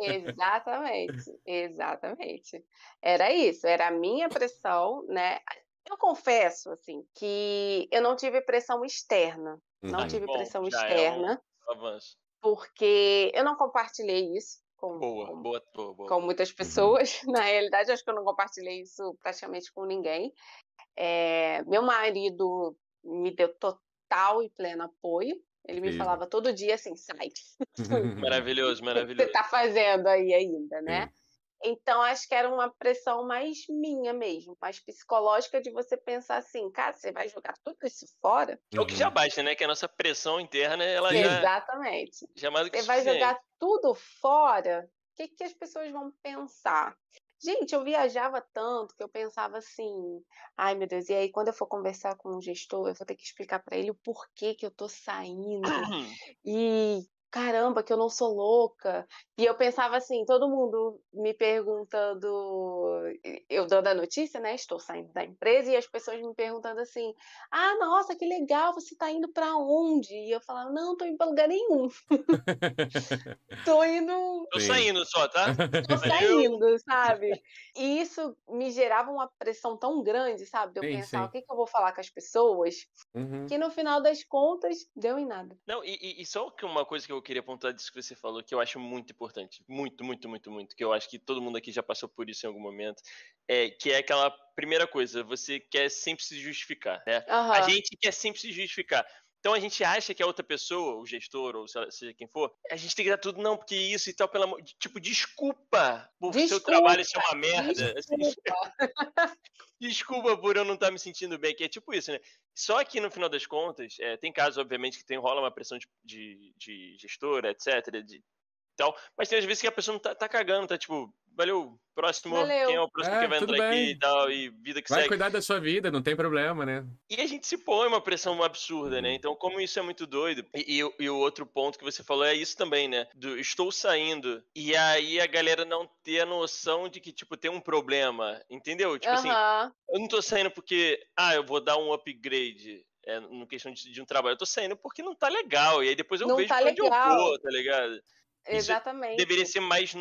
Speaker 3: Exatamente, exatamente. Era isso, era a minha pressão, né? Eu confesso, assim, que eu não tive pressão externa. Não uhum. tive Bom, pressão externa. É um avanço. Porque eu não compartilhei isso com,
Speaker 2: boa, com, boa, boa, boa.
Speaker 3: com muitas uhum. pessoas. Uhum. Na realidade, acho que eu não compartilhei isso praticamente com ninguém. É, meu marido me deu total e pleno apoio. Ele me falava todo dia assim, sai.
Speaker 2: Maravilhoso, maravilhoso. O
Speaker 3: que você tá fazendo aí ainda, né? Então, acho que era uma pressão mais minha mesmo, mais psicológica de você pensar assim, cara, você vai jogar tudo isso fora?
Speaker 2: É o que já basta, né? Que a nossa pressão interna, ela
Speaker 3: já... Exatamente.
Speaker 2: Já é mais do que
Speaker 3: Você vai jogar tudo fora, o que, que as pessoas vão pensar? Gente, eu viajava tanto que eu pensava assim, ai meu Deus, e aí quando eu for conversar com um gestor, eu vou ter que explicar para ele o porquê que eu tô saindo. e caramba, que eu não sou louca. E eu pensava assim, todo mundo me perguntando, eu dando a notícia, né? Estou saindo da empresa e as pessoas me perguntando assim: "Ah, nossa, que legal, você está indo para onde?" E eu falava: "Não, tô indo para lugar nenhum." tô indo
Speaker 2: Tô saindo só, tá?
Speaker 3: Tô saindo, sabe? E isso me gerava uma pressão tão grande, sabe? De eu sim, pensar, sim. o que, que eu vou falar com as pessoas? Uhum. Que no final das contas deu em nada.
Speaker 2: Não, e, e só que uma coisa que eu eu queria apontar disso que você falou, que eu acho muito importante. Muito, muito, muito, muito. Que eu acho que todo mundo aqui já passou por isso em algum momento. É, que é aquela primeira coisa, você quer sempre se justificar, né? Uhum. A gente quer sempre se justificar. Então a gente acha que a outra pessoa, o gestor, ou seja quem for, a gente tem que dar tudo, não, porque isso e tal, pelo amor. Tipo, desculpa por desculpa, seu trabalho ser uma merda. Assim. Desculpa. desculpa por eu não estar me sentindo bem, que é tipo isso, né? Só que no final das contas, é, tem casos, obviamente, que tem, rola uma pressão de, de, de gestora, etc., de tal, mas tem às vezes que a pessoa não tá, tá cagando, tá tipo, valeu, próximo, valeu. quem é o próximo é, que vai entrar bem. aqui e tal, e vida que
Speaker 1: vai
Speaker 2: segue.
Speaker 1: cuidar da sua vida, não tem problema, né?
Speaker 2: E a gente se põe uma pressão absurda, né? Uhum. Então, como isso é muito doido, e, e, e, o outro ponto que você falou é isso também, né? Do estou saindo, e aí a galera não ter a noção de que, tipo, tem um problema, entendeu? Tipo assim, eu não tô saindo porque, ah, eu vou dar um upgrade. É, no questão de, de, um trabalho, eu tô saindo porque não tá legal. E aí depois eu
Speaker 3: não
Speaker 2: vejo
Speaker 3: tá onde legal.
Speaker 2: eu vou, tá ligado?
Speaker 3: Exatamente.
Speaker 2: Isso deveria ser mais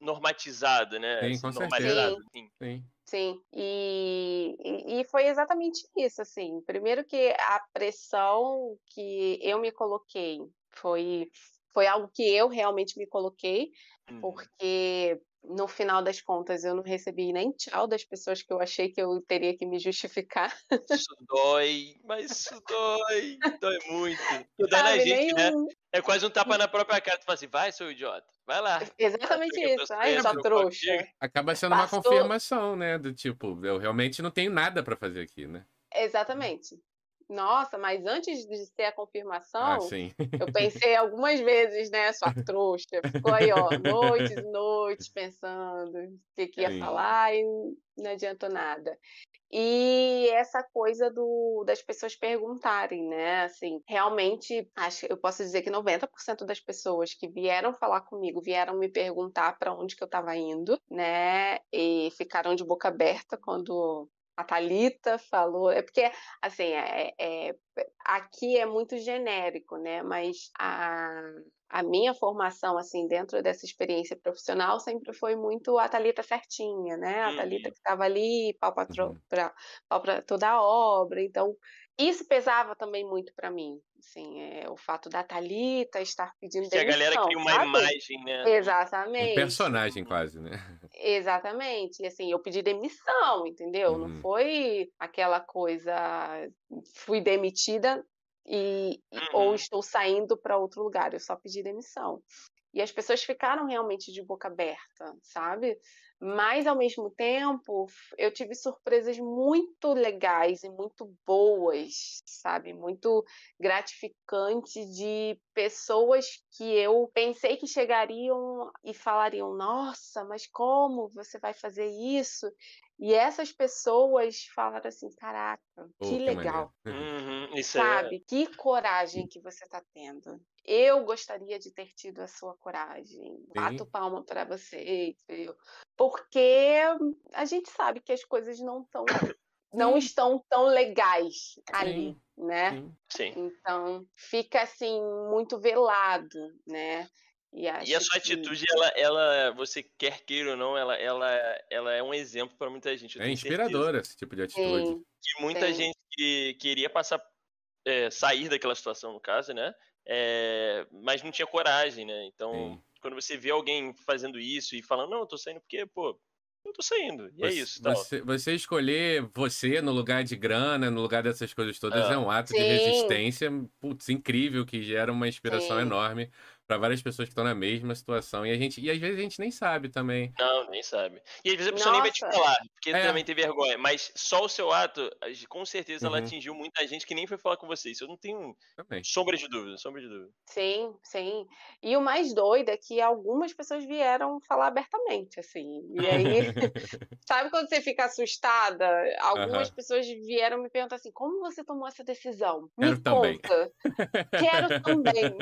Speaker 2: normatizado, né?
Speaker 1: Sim, com certeza.
Speaker 3: Sim. Sim. Sim. E, e foi exatamente isso, assim. Primeiro que a pressão que eu me coloquei foi, foi algo que eu realmente me coloquei, uhum. porque no final das contas, eu não recebi nem tchau das pessoas que eu achei que eu teria que me justificar.
Speaker 2: Isso dói, mas isso dói, dói muito. Dói na gente, né? É quase um tapa na própria cara. Tu fala assim, vai, seu idiota, vai lá.
Speaker 3: Exatamente isso. Ai, sua trouxa.
Speaker 1: Acaba sendo Passou. uma confirmação, né? Do tipo, eu realmente não tenho nada para fazer aqui, né?
Speaker 3: Exatamente. Nossa, mas antes de ser a
Speaker 1: Ah,
Speaker 3: confirmação,
Speaker 1: sim.
Speaker 3: eu pensei algumas vezes, né, sua trouxa. Ficou aí, ó, noites e noites pensando o que, que ia
Speaker 1: Sim.
Speaker 3: falar e não adiantou nada. E essa coisa do, das pessoas perguntarem, né? Assim, realmente, acho, eu posso dizer que 90% das pessoas que vieram falar comigo vieram me perguntar para onde que eu estava indo, né? E ficaram de boca aberta quando a Thalita falou, é porque, assim, é, é, aqui é muito genérico, né? Mas a, a minha formação, assim, dentro dessa experiência profissional sempre foi muito a Thalita certinha, né? A Thalita
Speaker 2: Uhum.
Speaker 3: que estava ali, pau para
Speaker 1: Uhum.
Speaker 3: toda a obra. Então, isso pesava também muito para mim, assim, é, o fato da Thalita estar pedindo
Speaker 2: Que a galera
Speaker 3: demissão,
Speaker 2: cria uma
Speaker 3: sabe?
Speaker 2: imagem, né?
Speaker 1: Um
Speaker 3: Exatamente.
Speaker 1: personagem quase, né?
Speaker 3: Exatamente. E assim, eu pedi demissão, entendeu? Não
Speaker 1: Uhum.
Speaker 3: foi aquela coisa, fui demitida e, e- ou
Speaker 2: Uhum.
Speaker 3: estou saindo para outro lugar. Eu só pedi demissão. E as pessoas ficaram realmente de boca aberta, sabe? Mas, ao mesmo tempo, eu tive surpresas muito legais e muito boas, sabe? Muito gratificantes de pessoas que eu pensei que chegariam e falariam: Nossa, mas como você vai fazer isso? E essas pessoas falaram assim: caraca, que, que legal.
Speaker 2: Uhum, é
Speaker 3: Sabe? É... Que coragem que você está tendo. Eu gostaria de ter tido a sua coragem. Bato palma para você, viu? Porque a gente sabe que as coisas não estão não estão tão legais ali, Sim. né?
Speaker 2: Sim.
Speaker 3: Então fica assim muito velado, né?
Speaker 2: E, e a sua que... atitude, ela, ela, você quer queira ou não, ela, ela, ela é um exemplo para muita gente.
Speaker 1: É inspiradora certeza. esse tipo de atitude. Sim,
Speaker 2: que muita sim. gente que queria passar, é, sair daquela situação, no caso, né? É, mas não tinha coragem, né? Então, sim. quando você vê alguém fazendo isso e falando, não, eu tô saindo porque, pô, eu tô saindo. E é
Speaker 1: você,
Speaker 2: é isso.
Speaker 1: Tá você, você, escolher você no lugar de grana, no lugar dessas coisas todas, é, é um ato Sim. de resistência, putz, incrível, que gera uma inspiração Sim. enorme para várias pessoas que estão na mesma situação. E, a gente, e às vezes a gente nem sabe também.
Speaker 2: Não, nem sabe. E às vezes a pessoa Nossa. nem vai te falar, porque é. também tem vergonha. Mas só o seu ato, com certeza uhum. ela atingiu muita gente que nem foi falar com você. Isso eu não tenho também. sombra de dúvida, sombra de dúvida.
Speaker 3: Sim, sim. E o mais doido é que algumas pessoas vieram falar abertamente, assim. E aí, sabe quando você fica assustada? Algumas uhum. pessoas vieram me perguntar assim: como você tomou essa decisão? Me
Speaker 1: Quero
Speaker 3: conta.
Speaker 1: Também.
Speaker 3: Quero também.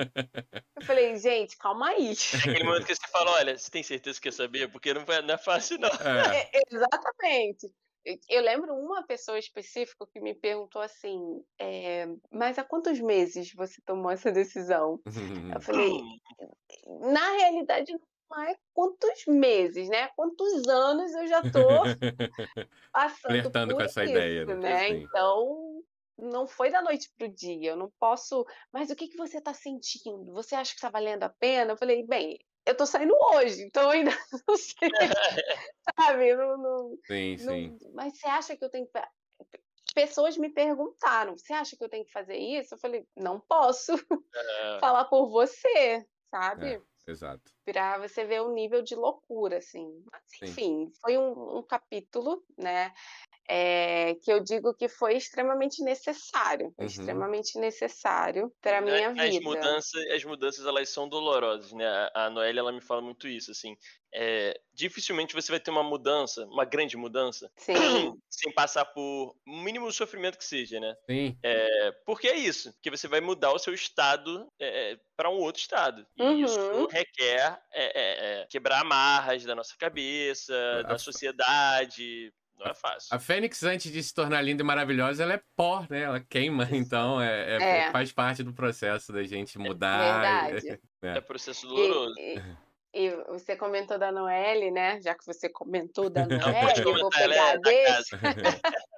Speaker 3: Eu falei, gente, calma aí.
Speaker 2: É aquele momento que você fala, olha, você tem certeza que quer saber? Porque não, não é fácil, não.
Speaker 3: É. É, exatamente. Eu lembro uma pessoa específica que me perguntou assim, é, mas há quantos meses você tomou essa decisão? Eu falei, na realidade não é quantos meses, né? Quantos anos eu já tô passando
Speaker 1: Flertando
Speaker 3: por
Speaker 1: com essa
Speaker 3: isso,
Speaker 1: ideia,
Speaker 3: né? Assim. Então, não foi da noite para o dia, eu não posso. Mas o que, que você está sentindo? Você acha que está valendo a pena? Eu falei, bem, eu estou saindo hoje, então ainda não sei. sabe? Não, não,
Speaker 1: sim,
Speaker 3: não,
Speaker 1: sim.
Speaker 3: Mas você acha que eu tenho que. Pessoas me perguntaram: você acha que eu tenho que fazer isso? Eu falei: não posso é. falar por você, sabe?
Speaker 1: É, exato.
Speaker 3: Para você ver o nível de loucura, assim. Mas, enfim, foi um, um capítulo, né? É, que eu digo que foi extremamente necessário, uhum. extremamente necessário para minha
Speaker 2: as
Speaker 3: vida.
Speaker 2: As mudanças, as mudanças elas são dolorosas, né? A Noelle ela me fala muito isso, assim. É, dificilmente você vai ter uma mudança, uma grande mudança,
Speaker 3: Sim.
Speaker 2: sem passar por o mínimo sofrimento que seja, né?
Speaker 1: Sim.
Speaker 2: É, porque é isso, que você vai mudar o seu estado é, para um outro estado. E uhum. isso requer é, é, quebrar amarras da nossa cabeça, da sociedade, não é fácil.
Speaker 1: A Fênix, antes de se tornar linda e maravilhosa, ela é pó, né? Ela queima, então é, é, é. faz parte do processo da gente é
Speaker 3: mudar. Verdade.
Speaker 2: É, processo doloroso.
Speaker 3: E, e, e, você comentou da Noelle, né? Já que você comentou da Noelle, eu vou pegar a deixa.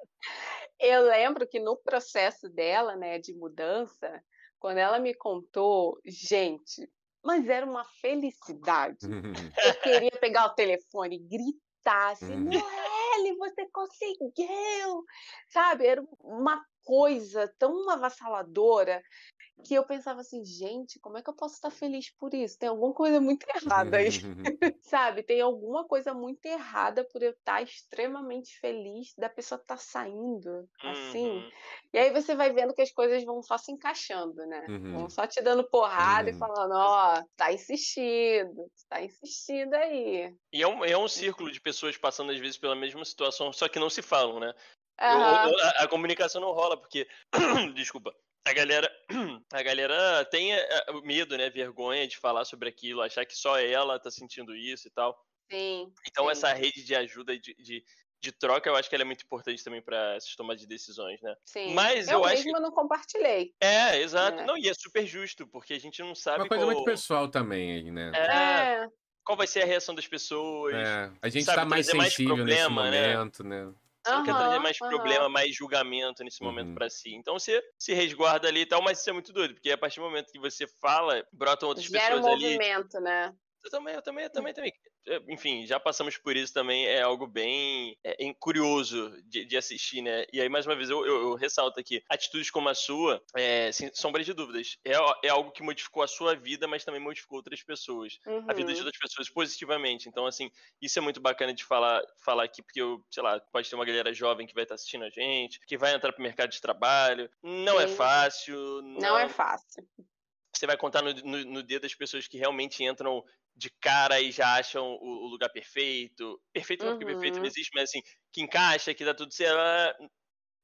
Speaker 3: eu lembro que no processo dela, né, de mudança, quando ela me contou, gente, mas era uma felicidade. eu queria pegar o telefone e gritar assim, uhum. Noelle! Kelly, você conseguiu! Sabe? Era uma coisa tão avassaladora que eu pensava assim, gente, como é que eu posso estar feliz por isso? Tem alguma coisa muito errada aí, sabe? Tem alguma coisa muito errada por eu estar extremamente feliz da pessoa estar saindo, assim. Uhum. E aí você vai vendo que as coisas vão só se encaixando, né? Uhum. Vão só te dando porrada uhum. e falando, ó, oh, tá insistindo, tá insistindo aí.
Speaker 2: E é um, é um círculo de pessoas passando às vezes pela mesma situação, só que não se falam, né?
Speaker 3: Uhum.
Speaker 2: a, a, comunicação não rola, porque. Desculpa. A galera, a galera tem eh, eh, medo, né? Vergonha de falar sobre aquilo, achar que só ela tá sentindo isso e tal.
Speaker 3: Sim.
Speaker 2: Então,
Speaker 3: sim.
Speaker 2: essa rede de ajuda de, de, de, troca, eu acho que ela é muito importante também para essas tomadas de decisões, né?
Speaker 3: Sim.
Speaker 2: Mas eu,
Speaker 3: eu
Speaker 2: acho
Speaker 3: mesmo que... não compartilhei.
Speaker 2: É, exato. É. Não, e é super justo, porque a gente não sabe.
Speaker 1: Uma coisa qual... muito pessoal também, né?
Speaker 2: É. é. Qual vai ser a reação das pessoas?
Speaker 1: É. A gente sabe, tá mais sensível mais problema, nesse né? momento, né? né?
Speaker 2: Você uhum, quer trazer mais uhum. problema, mais julgamento nesse momento uhum. para si. Então você se resguarda ali e tal, mas isso é muito doido, porque a partir do momento que você fala, brotam outras
Speaker 3: Gera
Speaker 2: pessoas
Speaker 3: um
Speaker 2: ali.
Speaker 3: movimento, né?
Speaker 2: Eu também, eu também, eu também, também. É, enfim, já passamos por isso também, é algo bem é, curioso de, de, assistir, né? E aí, mais uma vez, eu, eu, eu ressalto aqui, atitudes como a sua, é, sem sombra de dúvidas, é, é algo que modificou a sua vida, mas também modificou outras pessoas. Uhum. A vida de uhum. outras pessoas positivamente. Então, assim, isso é muito bacana de falar, falar aqui, porque eu, sei lá, pode ter uma galera jovem que vai estar assistindo a gente, que vai entrar pro mercado de trabalho. Não é Sim. é fácil.
Speaker 3: Não... não é fácil
Speaker 2: você vai contar no, no, no dedo das pessoas que realmente entram de cara e já acham o, o lugar perfeito. Perfeito não, porque perfeito não uhum. existe, mas assim, que encaixa, que dá tudo certo.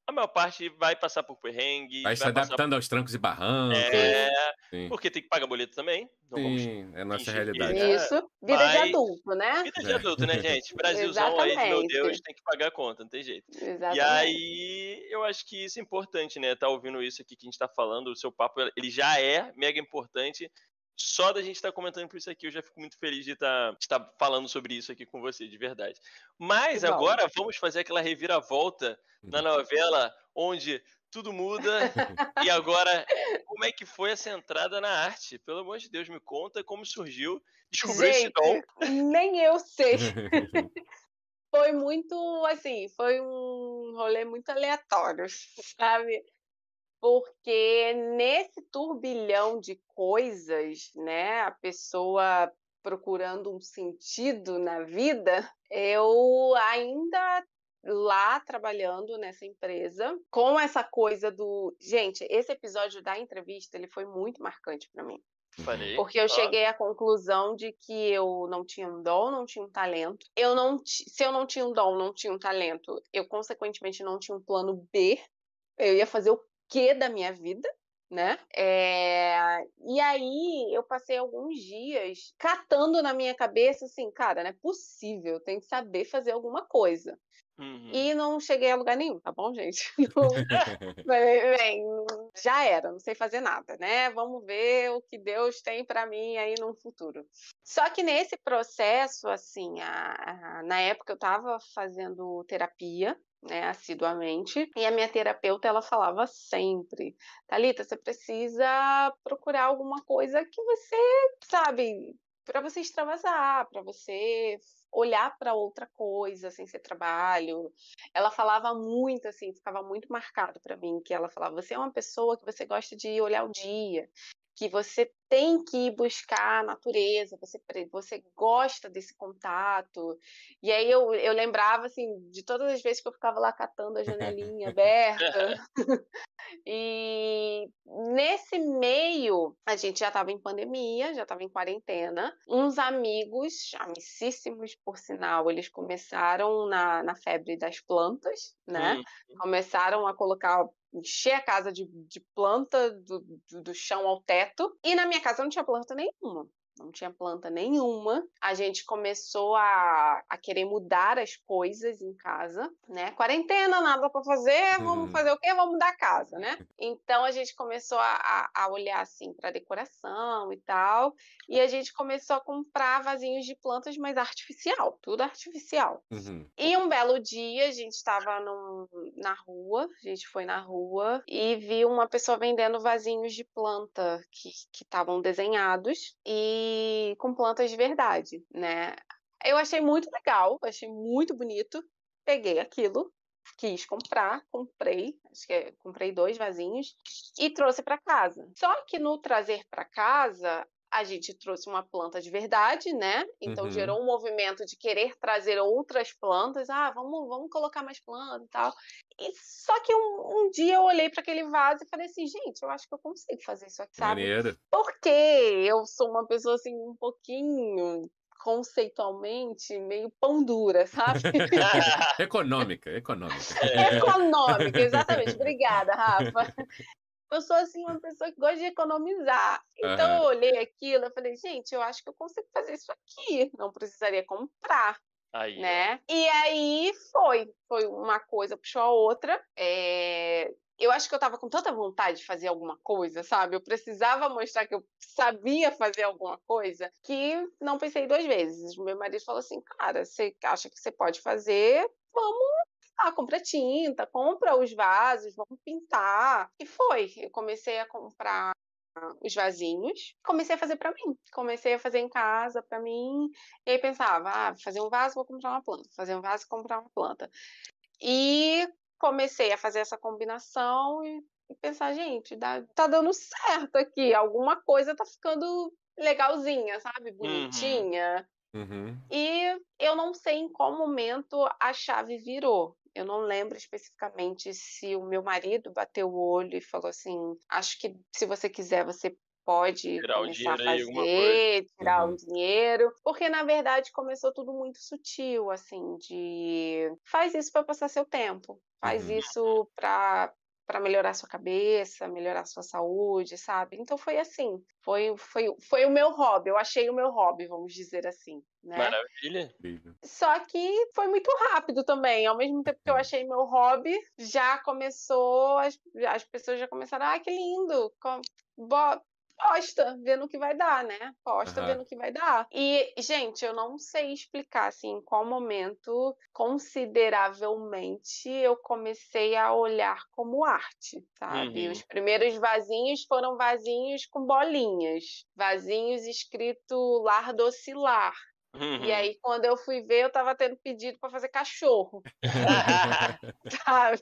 Speaker 2: A maior parte vai passar por perrengue.
Speaker 1: Vai, vai se adaptando por... aos trancos e barrancos.
Speaker 2: É, Sim. porque tem que pagar boleto também.
Speaker 1: Não Sim, é a nossa realidade.
Speaker 3: Isso, vida mas... de adulto, né?
Speaker 2: Vida de adulto, né, gente? Brasilzão aí, meu Deus, tem que pagar a conta, não tem jeito. Exatamente. E aí, eu acho que isso é importante, né? Tá ouvindo isso aqui que a gente tá falando, o seu papo, ele já é mega importante só da gente estar tá comentando por isso aqui, eu já fico muito feliz de estar, tá, estar tá falando sobre isso aqui com você, de verdade. Mas agora vamos fazer aquela reviravolta na novela, onde tudo muda. e agora, como é que foi essa entrada na arte? Pelo amor de Deus, me conta como surgiu. Descobriu esse dom.
Speaker 3: Nem eu sei. foi muito assim, foi um rolê muito aleatório, sabe? Porque nesse turbilhão de coisas, né, a pessoa procurando um sentido na vida, eu ainda lá trabalhando nessa empresa, com essa coisa do, gente, esse episódio da entrevista, ele foi muito marcante para mim.
Speaker 2: Falei.
Speaker 3: Porque eu cheguei à conclusão de que eu não tinha um dom, não tinha um talento. Eu não, se eu não tinha um dom, não tinha um talento, eu consequentemente não tinha um plano B. Eu ia fazer o que da minha vida, né? É... E aí eu passei alguns dias catando na minha cabeça assim, cara, não é possível, eu tenho que saber fazer alguma coisa. Uhum. E não cheguei a lugar nenhum, tá bom, gente? Não... Bem, já era, não sei fazer nada, né? Vamos ver o que Deus tem para mim aí no futuro. Só que nesse processo, assim, a, a, na época eu estava fazendo terapia, né, assiduamente. E a minha terapeuta, ela falava sempre, Talita, você precisa procurar alguma coisa que você, sabe, para você extravasar, para você olhar para outra coisa sem ser trabalho. Ela falava muito assim, ficava muito marcado para mim que ela falava: "Você é uma pessoa que você gosta de olhar o dia, que você tem que ir buscar a natureza, você, você gosta desse contato. E aí eu, eu lembrava, assim, de todas as vezes que eu ficava lá catando a janelinha aberta. e nesse meio, a gente já estava em pandemia, já estava em quarentena. Uns amigos, amicíssimos por sinal, eles começaram na, na febre das plantas, né? Uhum. Começaram a colocar encher a casa de, de planta do, do, do chão ao teto. E na minha casa não tinha planta nenhuma não tinha planta nenhuma. A gente começou a, a querer mudar as coisas em casa, né? Quarentena, nada para fazer, vamos uhum. fazer o quê? Vamos mudar a casa, né? Então a gente começou a, a olhar assim para decoração e tal, e a gente começou a comprar vasinhos de plantas, mas artificial, tudo artificial. Uhum. E um belo dia a gente estava na rua, a gente foi na rua e viu uma pessoa vendendo vasinhos de planta que estavam desenhados e com plantas de verdade, né? Eu achei muito legal, achei muito bonito. Peguei aquilo, quis comprar, comprei, acho que é, comprei dois vasinhos e trouxe para casa. Só que no trazer para casa, a gente trouxe uma planta de verdade, né? Então uhum. gerou um movimento de querer trazer outras plantas. Ah, vamos, vamos colocar mais plantas e tal. E só que um, um dia eu olhei para aquele vaso e falei assim, gente, eu acho que eu consigo fazer isso aqui, sabe? Maneiro. Porque eu sou uma pessoa assim um pouquinho conceitualmente meio pão dura, sabe?
Speaker 1: econômica, econômica.
Speaker 3: Econômica, exatamente. Obrigada, Rafa eu sou assim uma pessoa que gosta de economizar. Então uhum. eu olhei aquilo, eu falei, gente, eu acho que eu consigo fazer isso aqui, não precisaria comprar. Aí, né? E aí foi, foi uma coisa puxou a outra. É... Eu acho que eu tava com tanta vontade de fazer alguma coisa, sabe? Eu precisava mostrar que eu sabia fazer alguma coisa que não pensei duas vezes. Meu marido falou assim: cara, você acha que você pode fazer? Vamos ah, compra tinta, compra os vasos, vamos pintar. E foi. Eu comecei a comprar os vasinhos, comecei a fazer para mim. Comecei a fazer em casa para mim, e aí pensava, ah, fazer um vaso, vou comprar uma planta. Fazer um vaso, comprar uma planta. E comecei a fazer essa combinação e, e pensar, gente, dá, tá dando certo aqui, alguma coisa tá ficando legalzinha, sabe? Uhum. Bonitinha. Uhum. E eu não sei em qual momento a chave virou. Eu não lembro especificamente se o meu marido bateu o olho e falou assim: acho que se você quiser, você pode tirar começar a fazer, tirar uhum. o dinheiro, porque na verdade começou tudo muito sutil, assim, de faz isso para passar seu tempo, faz uhum. isso para para melhorar sua cabeça, melhorar sua saúde, sabe? Então foi assim, foi, foi, foi o meu hobby, eu achei o meu hobby, vamos dizer assim. Né?
Speaker 2: Maravilha.
Speaker 3: Só que foi muito rápido também. Ao mesmo tempo que eu achei meu hobby, já começou, as, as pessoas já começaram, ah, que lindo, posta, vendo o que vai dar, né? Posta, uhum. vendo o que vai dar. E, gente, eu não sei explicar, assim, em qual momento, consideravelmente, eu comecei a olhar como arte, sabe? Uhum. Os primeiros vasinhos foram vasinhos com bolinhas, vasinhos escrito lar docilar. Uhum. E aí, quando eu fui ver, eu tava tendo pedido para fazer cachorro. sabe?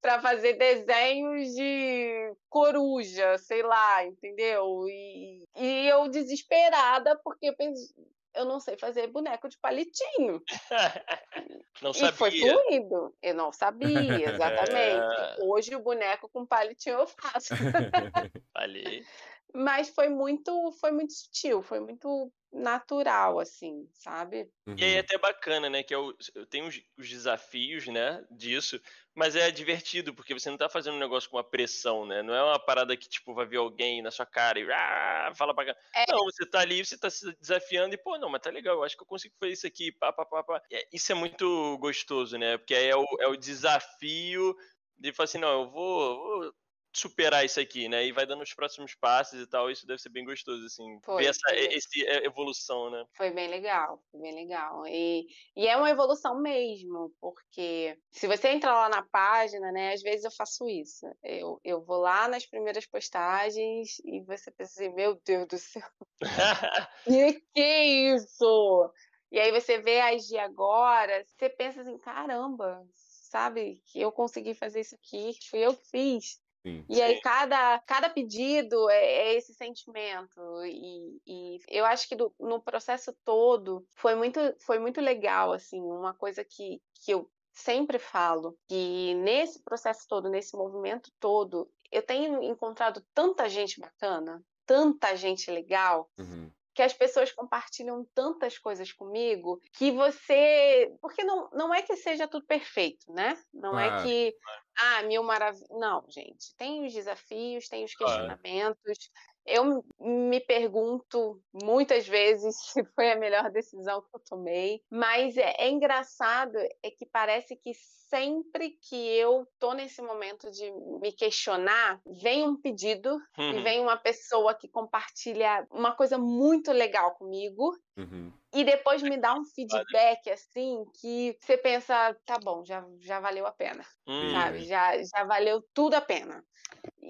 Speaker 3: Para fazer desenhos de coruja, sei lá, entendeu? E, e eu desesperada, porque eu pensei, eu não sei fazer boneco de palitinho.
Speaker 2: não sabia.
Speaker 3: E foi fluido. Eu não sabia, exatamente. É... Hoje o boneco com palitinho eu faço.
Speaker 2: Ali.
Speaker 3: Mas foi muito, foi muito sutil, foi muito natural, assim, sabe?
Speaker 2: E aí é até bacana, né? Que eu, eu tenho os, os, desafios, né, disso, mas é divertido, porque você não tá fazendo um negócio com uma pressão, né? Não é uma parada que, tipo, vai vir alguém na sua cara e ah, fala pra cá. É. Não, você tá ali, você tá se desafiando e, pô, não, mas tá legal, eu acho que eu consigo fazer isso aqui, pá, pá, pá, pá. Isso é muito gostoso, né? Porque aí é o, é o desafio de falar assim, não, eu vou, vou superar isso aqui, né? E vai dando os próximos passos e tal. Isso deve ser bem gostoso, assim. Foi, ver essa esse, é, evolução, né?
Speaker 3: Foi bem legal, foi bem legal. E, e é uma evolução mesmo, porque se você entrar lá na página, né? Às vezes eu faço isso. Eu, eu vou lá nas primeiras postagens e você pensa assim, meu Deus do céu. que que é isso? E aí você vê as de agora, você pensa assim, caramba, sabe? Que eu consegui fazer isso aqui, fui eu que fiz. Sim. E aí cada, cada pedido é, é esse sentimento e, e, eu acho que do, no processo todo foi muito, foi muito legal assim uma coisa que, que eu sempre falo que nesse processo todo nesse movimento todo eu tenho encontrado tanta gente bacana tanta gente legal uhum que as pessoas compartilham tantas coisas comigo que você. Porque não, não é que seja tudo perfeito, né? Não é que. Ah, mil maravilhas. Não, gente. Tem os desafios, tem os questionamentos. Eu me pergunto muitas vezes se foi a melhor decisão que eu tomei, mas é, é engraçado é que parece que sempre que eu tô nesse momento de me questionar, vem um pedido uhum. e vem uma pessoa que compartilha uma coisa muito legal comigo. Uhum. E depois me dá um feedback assim que você pensa, tá bom, já, já valeu a pena, uhum. sabe? Já, já valeu tudo a pena.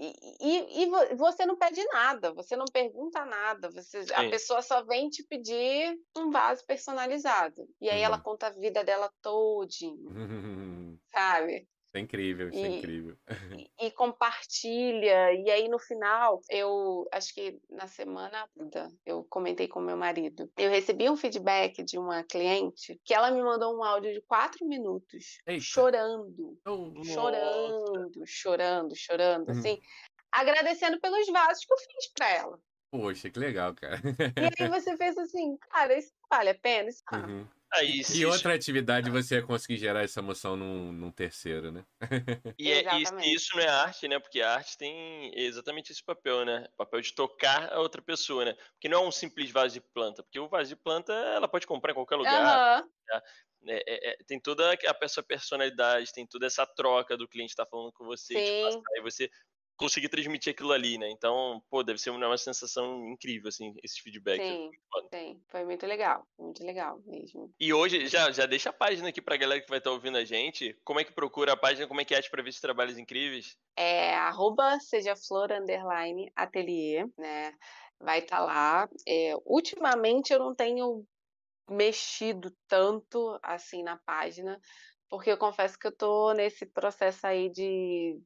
Speaker 3: E, e, e, você não pede nada, você não pergunta nada, você, a pessoa só vem te pedir um vaso personalizado. E aí ela conta a vida dela todinha. sabe?
Speaker 1: Isso é incrível, isso é e, é incrível.
Speaker 3: E, e, compartilha. E aí, no final, eu acho que na semana eu comentei com meu marido. Eu recebi um feedback de uma cliente que ela me mandou um áudio de quatro minutos, Eita. chorando. Oh, chorando, chorando, chorando, uhum. assim, agradecendo pelos vasos que eu fiz para ela.
Speaker 1: Poxa, que legal, cara.
Speaker 3: E aí você pensa assim, cara, isso vale a pena? Isso, ah,
Speaker 1: Aí, e outra atividade você ia conseguir gerar essa emoção num, num terceiro, né?
Speaker 2: e, é, e isso não é arte, né? Porque a arte tem exatamente esse papel, né? O papel de tocar a outra pessoa, né? Porque não é um simples vaso de planta. Porque o vaso de planta, ela pode comprar em qualquer lugar. Uhum. Tá? É, é, tem toda a sua personalidade, tem toda essa troca do cliente estar tá falando com você, e você conseguir transmitir aquilo ali, né? Então, pô, deve ser uma, uma sensação incrível, assim, esses feedbacks.
Speaker 3: Sim, sim, foi muito legal, muito legal mesmo.
Speaker 2: E hoje, já, já deixa a página aqui pra galera que vai estar tá ouvindo a gente, como é que procura a página, como é que acha pra ver esses trabalhos incríveis?
Speaker 3: É, arroba seja flor, underline, ateliê, né? Vai estar tá lá. É, ultimamente eu não tenho mexido tanto, assim, na página, porque eu confesso que eu tô nesse processo aí de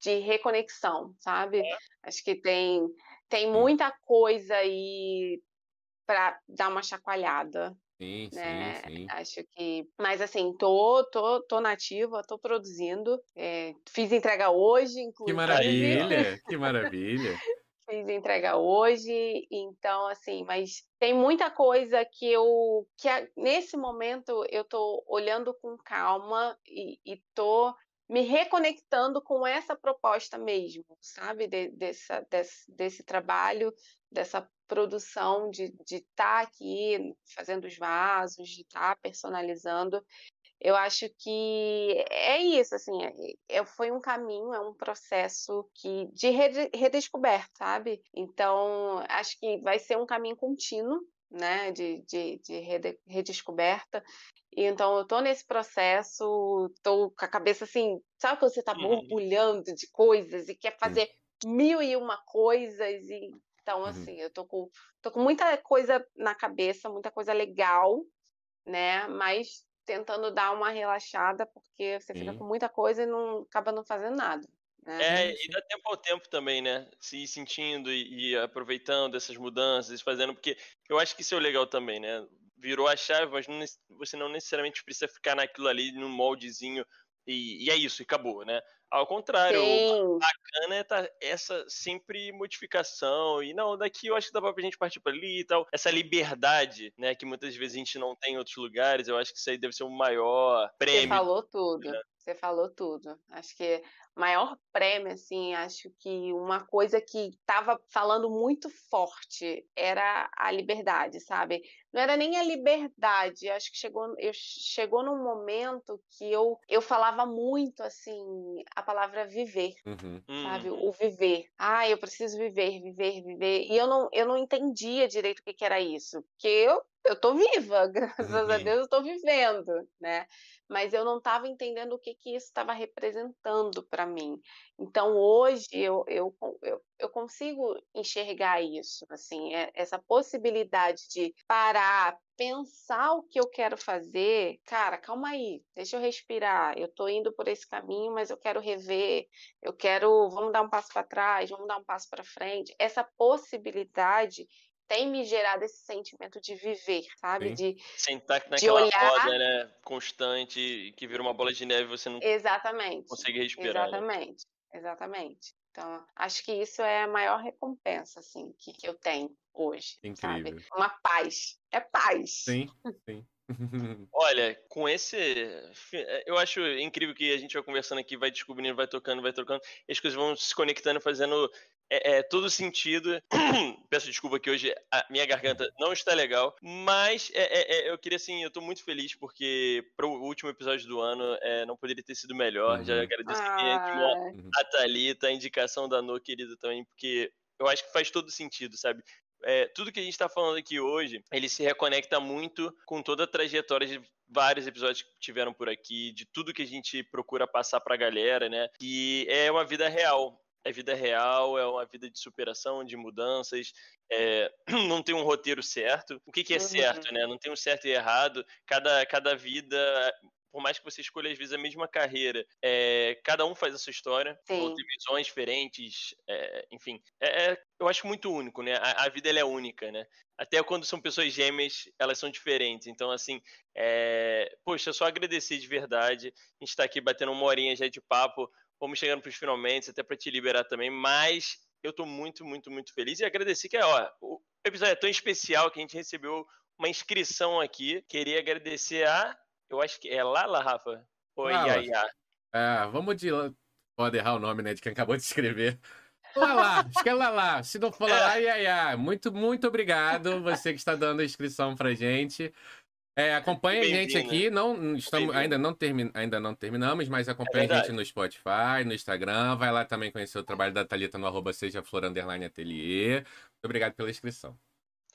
Speaker 3: de reconexão, sabe? É. Acho que tem, tem muita coisa aí para dar uma chacoalhada.
Speaker 1: Sim, né? sim, sim.
Speaker 3: Acho que. Mas assim, tô, tô, tô nativa, tô produzindo. É, fiz entrega hoje, inclusive.
Speaker 1: Que maravilha! que maravilha!
Speaker 3: fiz entrega hoje, então assim, mas tem muita coisa que eu que nesse momento eu tô olhando com calma e, e tô me reconectando com essa proposta mesmo, sabe? De, dessa, desse, desse trabalho, dessa produção de estar tá aqui fazendo os vasos, de estar tá personalizando. Eu acho que é isso, assim, é, é, foi um caminho, é um processo que de redescoberta, sabe? Então, acho que vai ser um caminho contínuo, né, de, de, de redescoberta. E então eu tô nesse processo, tô com a cabeça assim, sabe quando você tá uhum. borbulhando de coisas e quer fazer mil e uma coisas e então uhum. assim, eu tô com tô com muita coisa na cabeça, muita coisa legal, né? Mas tentando dar uma relaxada porque você fica com muita coisa e não acaba não fazendo nada.
Speaker 2: Né? É, e dá tempo ao tempo também, né? Se ir sentindo e, e aproveitando essas mudanças, fazendo, porque eu acho que isso é o legal também, né? Virou a chave, mas não, você não necessariamente precisa ficar naquilo ali, num moldezinho, e, e é isso, e acabou, né? Ao contrário, Sim. bacana é tá essa sempre modificação. E não, daqui eu acho que dá pra gente partir para ali e tal. Essa liberdade, né, que muitas vezes a gente não tem em outros lugares, eu acho que isso aí deve ser o maior prêmio. Você
Speaker 3: falou tudo. Né? Você falou tudo. Acho que maior prêmio, assim, acho que uma coisa que estava falando muito forte era a liberdade, sabe? Não era nem a liberdade, acho que chegou, eu, chegou num momento que eu, eu falava muito, assim, a palavra viver,
Speaker 1: uhum.
Speaker 3: sabe?
Speaker 2: Uhum.
Speaker 3: O viver. Ah, eu preciso viver, viver, viver. E eu não, eu não entendia direito o que, que era isso, porque eu eu tô viva, graças uhum. a Deus eu tô vivendo, né? Mas eu não estava entendendo o que, que isso estava representando para mim. Então hoje eu, eu, eu, eu, consigo enxergar isso, assim, é, essa possibilidade de parar, pensar o que eu quero fazer. Cara, calma aí, deixa eu respirar. Eu tô indo por esse caminho, mas eu quero rever. Eu quero, vamos dar um passo para trás, vamos dar um passo para frente. Essa possibilidade tem me gerado esse sentimento de viver, sabe? Sim. De
Speaker 2: sentar naquela de olhar... roda, né, constante, que vira uma bola de neve, você não
Speaker 3: Exatamente.
Speaker 2: consegue respirar.
Speaker 3: Exatamente. Né? Exatamente. Então, acho que isso é a maior recompensa, assim, que, que eu tenho hoje. Incrível. Sabe? Uma paz. É paz.
Speaker 1: Sim, sim.
Speaker 2: Olha, com esse. Eu acho incrível que a gente vai conversando aqui, vai descobrindo, vai tocando, vai trocando, e as coisas vão se conectando, fazendo é, é, todo sentido. Peço desculpa que hoje a minha garganta não está legal, mas é, é, é eu queria assim, eu estou muito feliz porque para o último episódio do ano é, não poderia ter sido melhor. Uhum. Já agradeço ah. a Thalita, a indicação da No, querida, também, porque eu acho que faz todo sentido, sabe? É, tudo que a gente está falando aqui hoje, ele se reconecta muito com toda a trajetória de vários episódios que tiveram por aqui, de tudo que a gente procura passar para a galera, né? E é uma vida real é vida real, é uma vida de superação, de mudanças, é, não tem um roteiro certo. O que, que é uhum. certo, né? Não tem um certo e errado. Cada, cada vida, por mais que você escolha às vezes a mesma carreira, é, cada um faz a sua história, ou tem visões diferentes, é, enfim. É, é, eu acho muito único, né? A, a, vida é única, né? Até quando são pessoas gêmeas, elas são diferentes. Então, assim, é, poxa, só agradecer de verdade. A gente está aqui batendo uma horinha já de papo. Vamos chegando para os finalmente, até para te liberar também, mas eu estou muito, muito, muito feliz e agradecer que ó, o episódio é tão especial que a gente recebeu uma inscrição aqui. Queria agradecer a. Eu acho que é Lala, Rafa? Ou Yaya?
Speaker 1: É, vamos de. Pode errar o nome, né? De quem acabou de escrever. Lala, acho que é Lala. Se não for Lala, é. Yaya. Muito, muito obrigado. Você que está dando a inscrição pra gente. É, acompanha a gente aqui, não estamos, ainda, não termi, ainda não terminamos, mas acompanha é a gente no Spotify, no Instagram, vai lá também conhecer o trabalho da Thalita no arroba seja flor underline ateliê. Muito obrigado pela inscrição.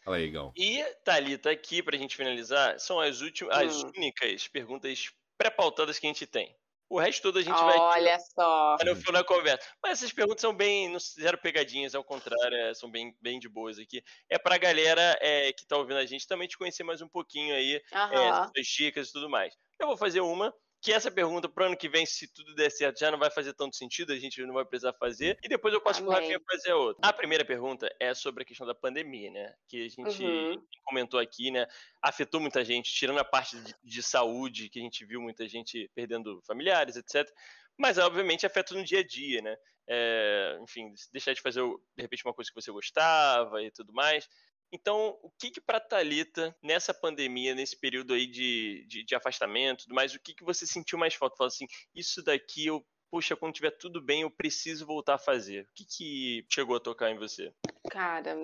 Speaker 1: Fala aí, Igão.
Speaker 2: E, Thalita, aqui pra gente finalizar, são as últimas, hum. as únicas perguntas pré-pautadas que a gente tem. O resto todo a gente
Speaker 3: Olha
Speaker 2: vai.
Speaker 3: Olha só.
Speaker 2: No final da conversa. Mas essas perguntas são bem. Não fizeram pegadinhas, ao contrário, é, são bem, bem de boas aqui. É pra galera é, que tá ouvindo a gente também te conhecer mais um pouquinho aí, uhum. é, dicas e tudo mais. Eu vou fazer uma que essa pergunta pro ano que vem, se tudo der certo, já não vai fazer tanto sentido, a gente não vai precisar fazer. E depois eu passo pro Rafinha fazer a outra. A primeira pergunta é sobre a questão da pandemia, né? Que a gente uhum. comentou aqui, né? Afetou muita gente, tirando a parte de, de saúde, que a gente viu muita gente perdendo familiares, etc. Mas, obviamente, afeta no dia a dia, né? É, enfim, deixar de fazer, de repente, uma coisa que você gostava e tudo mais. Então, o que que para Talita nessa pandemia, nesse período aí de, de, de afastamento, mas o que que você sentiu mais falta? Fala assim, isso daqui eu puxa, quando tiver tudo bem, eu preciso voltar a fazer. O que, que chegou a tocar em você?
Speaker 3: Cara,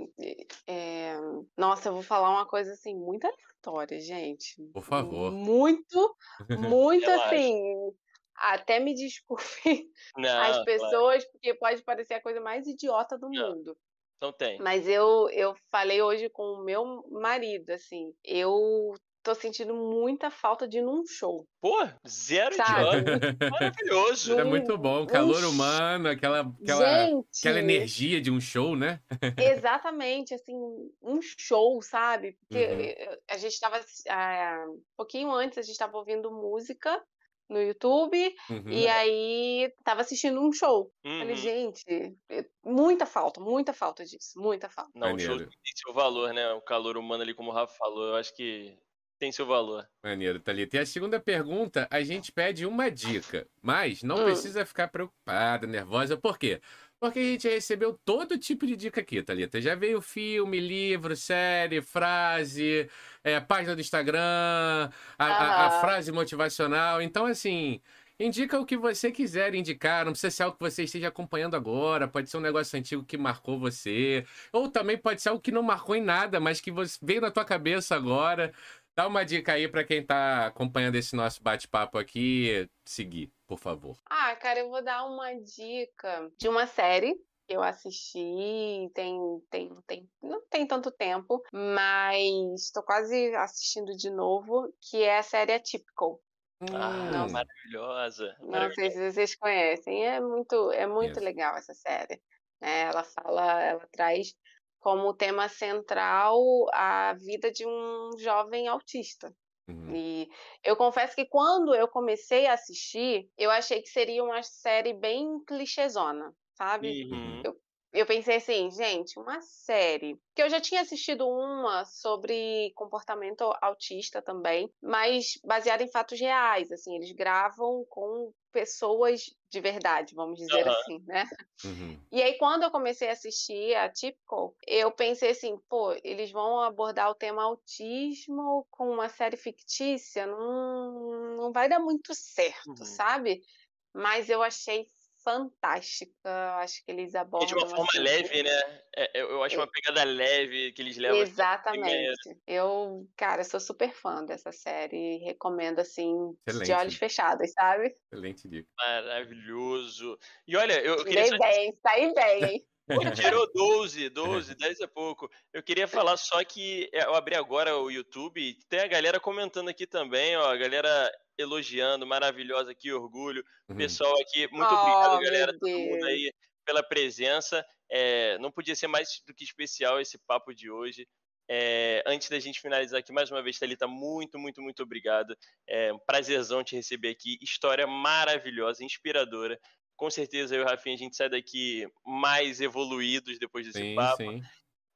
Speaker 3: é... nossa, eu vou falar uma coisa assim, muito aleatória, gente.
Speaker 1: Por favor.
Speaker 3: Muito, muito assim. Até me desculpe Não, as pessoas, claro. porque pode parecer a coisa mais idiota do Não. mundo.
Speaker 2: Não tem.
Speaker 3: Mas eu, eu falei hoje com o meu marido, assim, eu tô sentindo muita falta de ir num show.
Speaker 2: Pô, zero Sabe? de Maravilhoso.
Speaker 1: É muito bom. Calor um... humano, aquela, aquela, Gente, aquela energia de um show, né?
Speaker 3: exatamente, assim, um show, sabe? Porque uhum. a gente tava. Uh, um pouquinho antes, a gente tava ouvindo música no YouTube uhum. e aí tava assistindo um show. Uhum. Falei, gente, muita falta, muita falta disso, muita falta.
Speaker 2: Não, o show tem seu valor, né? O calor humano ali, como o Rafa falou, eu acho que tem seu valor.
Speaker 1: Maneiro, Thalita. E a segunda pergunta, a gente pede uma dica, mas não hum. precisa ficar preocupada, nervosa, por quê? Porque a gente recebeu todo tipo de dica aqui, Thalita. Já veio filme, livro, série, frase, é, página do Instagram, a, a, a, frase motivacional. Então, assim, indica o que você quiser indicar. Não precisa ser algo que você esteja acompanhando agora. Pode ser um negócio antigo que marcou você. Ou também pode ser algo que não marcou em nada, mas que você, veio na tua cabeça agora. Dá uma dica aí para quem tá acompanhando esse nosso bate-papo aqui seguir, por favor.
Speaker 3: Ah, cara, eu vou dar uma dica de uma série que eu assisti tem, tem, tem, não tem tanto tempo, mas estou quase assistindo de novo, que é a série Atypical.
Speaker 2: Ah, não, maravilhosa,
Speaker 3: Não sei se vocês conhecem. É muito, é muito legal essa série. Né? Ela fala, ela traz como tema central a vida de um jovem autista. Uhum. E eu confesso que quando eu comecei a assistir, eu achei que seria uma série bem clichêzona, sabe? Uhum. Eu, eu pensei assim, gente, uma série. Que eu já tinha assistido uma sobre comportamento autista também, mas baseada em fatos reais. Assim, eles gravam com pessoas de verdade, vamos dizer uhum. assim, né? Uhum. E aí, quando eu comecei a assistir a Typical, eu pensei assim, pô, eles vão abordar o tema autismo com uma série fictícia, não, não vai dar muito certo, uhum. sabe? Mas eu achei fantástica. Acho que eles abordam.
Speaker 2: E de uma forma assim, leve, né? É, eu acho uma pegada leve que eles levam.
Speaker 3: Exatamente. Eu, cara, sou super fã dessa série. Recomendo, assim, Excelente. de olhos fechados, sabe?
Speaker 1: Excelente dica.
Speaker 2: Maravilhoso. E olha, eu, eu
Speaker 3: queria. Tirei bem, saí bem, hein?
Speaker 2: Pô, tirou 12, 12, 10 é pouco. Eu queria falar só que é, eu abri agora o YouTube, tem a galera comentando aqui também, ó, a galera elogiando, maravilhosa, que orgulho. Uhum. Pessoal aqui, muito oh, obrigado, galera, todo mundo aí pela presença. É, não podia ser mais do que especial esse papo de hoje. É, antes da gente finalizar aqui, mais uma vez, Thalita, muito, muito, muito obrigado. É um prazerzão te receber aqui. História maravilhosa, inspiradora. Com certeza eu e o Rafinha, a gente sai daqui mais evoluídos depois desse sim, papo. Sim.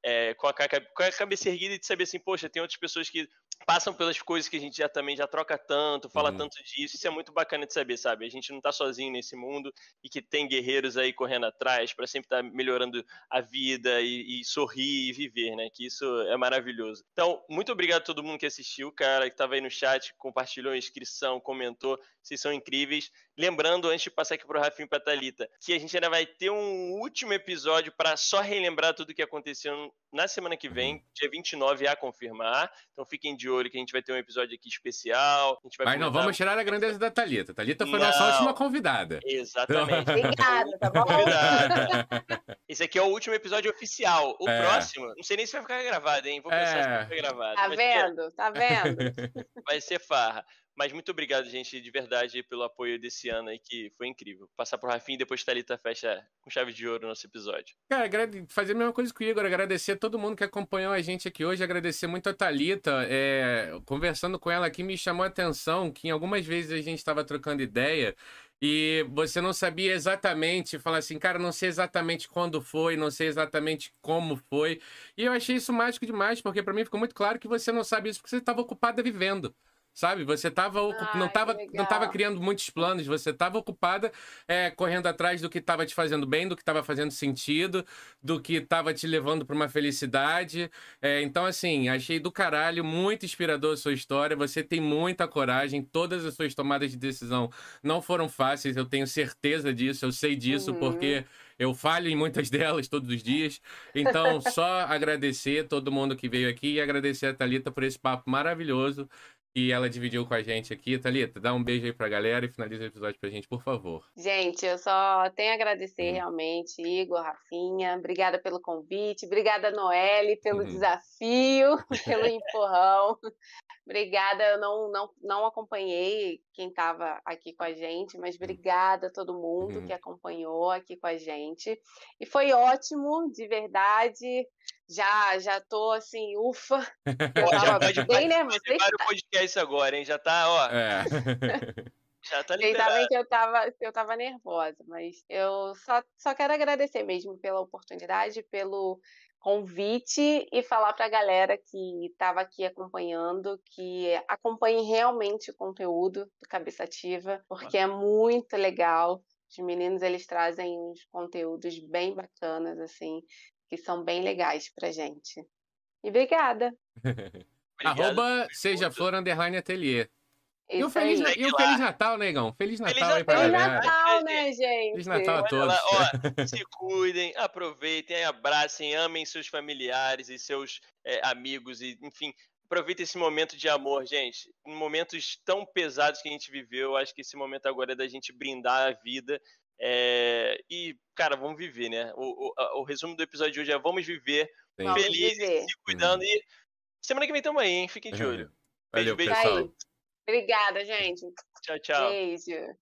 Speaker 2: É, com, a, com a cabeça erguida de saber assim, poxa, tem outras pessoas que passam pelas coisas que a gente já também já troca tanto, fala uhum. tanto disso. Isso é muito bacana de saber, sabe? A gente não tá sozinho nesse mundo e que tem guerreiros aí correndo atrás para sempre estar tá melhorando a vida e, e, sorrir e viver, né? Que isso é maravilhoso. Então, muito obrigado a todo mundo que assistiu, cara, que tava aí no chat, compartilhou a inscrição, comentou. Vocês são incríveis. Lembrando, antes de passar aqui pro Rafinho e pra Thalita, que a gente ainda vai ter um último episódio para só relembrar tudo o que aconteceu na semana que vem, uhum. dia 29 a confirmar. Então fiquem de olho que a gente vai ter um episódio aqui especial. A gente vai
Speaker 1: Mas não vamos tirar a grandeza da Thalita. Thalita foi não. nossa última convidada.
Speaker 2: Exatamente.
Speaker 3: Obrigada, tá bom?
Speaker 2: Esse aqui é o último episódio oficial. O é. próximo, não sei nem se vai ficar gravado, hein? Vou pensar é. se vai ficar gravado.
Speaker 3: Tá vendo? Tá vendo?
Speaker 2: Vai ser farra. Mas muito obrigado, gente, de verdade, pelo apoio desse ano aí, que foi incrível. Passar por Rafinha e depois Thalita fecha com chave de ouro o nosso episódio.
Speaker 1: Cara, fazer a mesma coisa que o Igor, agradecer a todo mundo que acompanhou a gente aqui hoje, agradecer muito a Thalita. É, conversando com ela aqui, me chamou a atenção que em algumas vezes a gente estava trocando ideia e você não sabia exatamente, falar assim, cara, não sei exatamente quando foi, não sei exatamente como foi. E eu achei isso mágico demais, porque para mim ficou muito claro que você não sabe isso porque você estava ocupada vivendo. Sabe? Você tava, Ai, não, estava não tava criando muitos planos, você estava ocupada é, correndo atrás do que estava te fazendo bem, do que estava fazendo sentido, do que estava te levando para uma felicidade. É, então, assim, achei do caralho, muito inspirador a sua história. Você tem muita coragem, todas as suas tomadas de decisão não foram fáceis, eu tenho certeza disso, eu sei disso, uhum. porque eu falho em muitas delas todos os dias. Então, só agradecer todo mundo que veio aqui e agradecer a Thalita por esse papo maravilhoso e ela dividiu com a gente aqui. Thalita, dá um beijo aí pra galera e finaliza o episódio pra gente, por favor.
Speaker 3: Gente, eu só tenho a agradecer uhum. realmente, Igor, Rafinha. Obrigada pelo convite. Obrigada, Noelle, pelo uhum. desafio, pelo empurrão. Obrigada, eu não, não, não acompanhei quem estava aqui com a gente, mas uhum. obrigada a todo mundo uhum. que acompanhou aqui com a gente. E foi ótimo, de verdade. Já, já tô assim, ufa.
Speaker 2: Eu já pode, bem nervosa. vários podcasts agora, hein? Já tá, ó. É. Já tá liberado.
Speaker 3: Vocês sabem que eu tava, eu tava nervosa, mas eu só, só quero agradecer mesmo pela oportunidade, pelo convite e falar para a galera que estava aqui acompanhando que acompanhe realmente o conteúdo do Cabeça Ativa, porque é muito legal. Os meninos eles trazem uns conteúdos bem bacanas assim, que são bem legais pra gente. E obrigada.
Speaker 1: Arroba seja flor underline ateliê. E o, Feliz, e o Feliz Natal, negão. Feliz Natal Feliz aí pra
Speaker 3: Feliz
Speaker 1: galera.
Speaker 3: Natal, né, gente?
Speaker 1: Feliz Natal a todos.
Speaker 2: Ó, se cuidem, aproveitem, abracem, amem seus familiares e seus é, amigos, e enfim, aproveitem esse momento de amor, gente. Em momentos tão pesados que a gente viveu, acho que esse momento agora é da gente brindar a vida. É... E, cara, vamos viver, né? O, o, o, resumo do episódio de hoje é vamos viver Sim. felizes, se cuidando. Hum. E semana que vem tamo aí, hein? Fiquem de olho.
Speaker 1: Valeu, beijo, beijo. Pessoal.
Speaker 3: Obrigada, gente.
Speaker 2: Tchau, tchau.
Speaker 3: Beijo.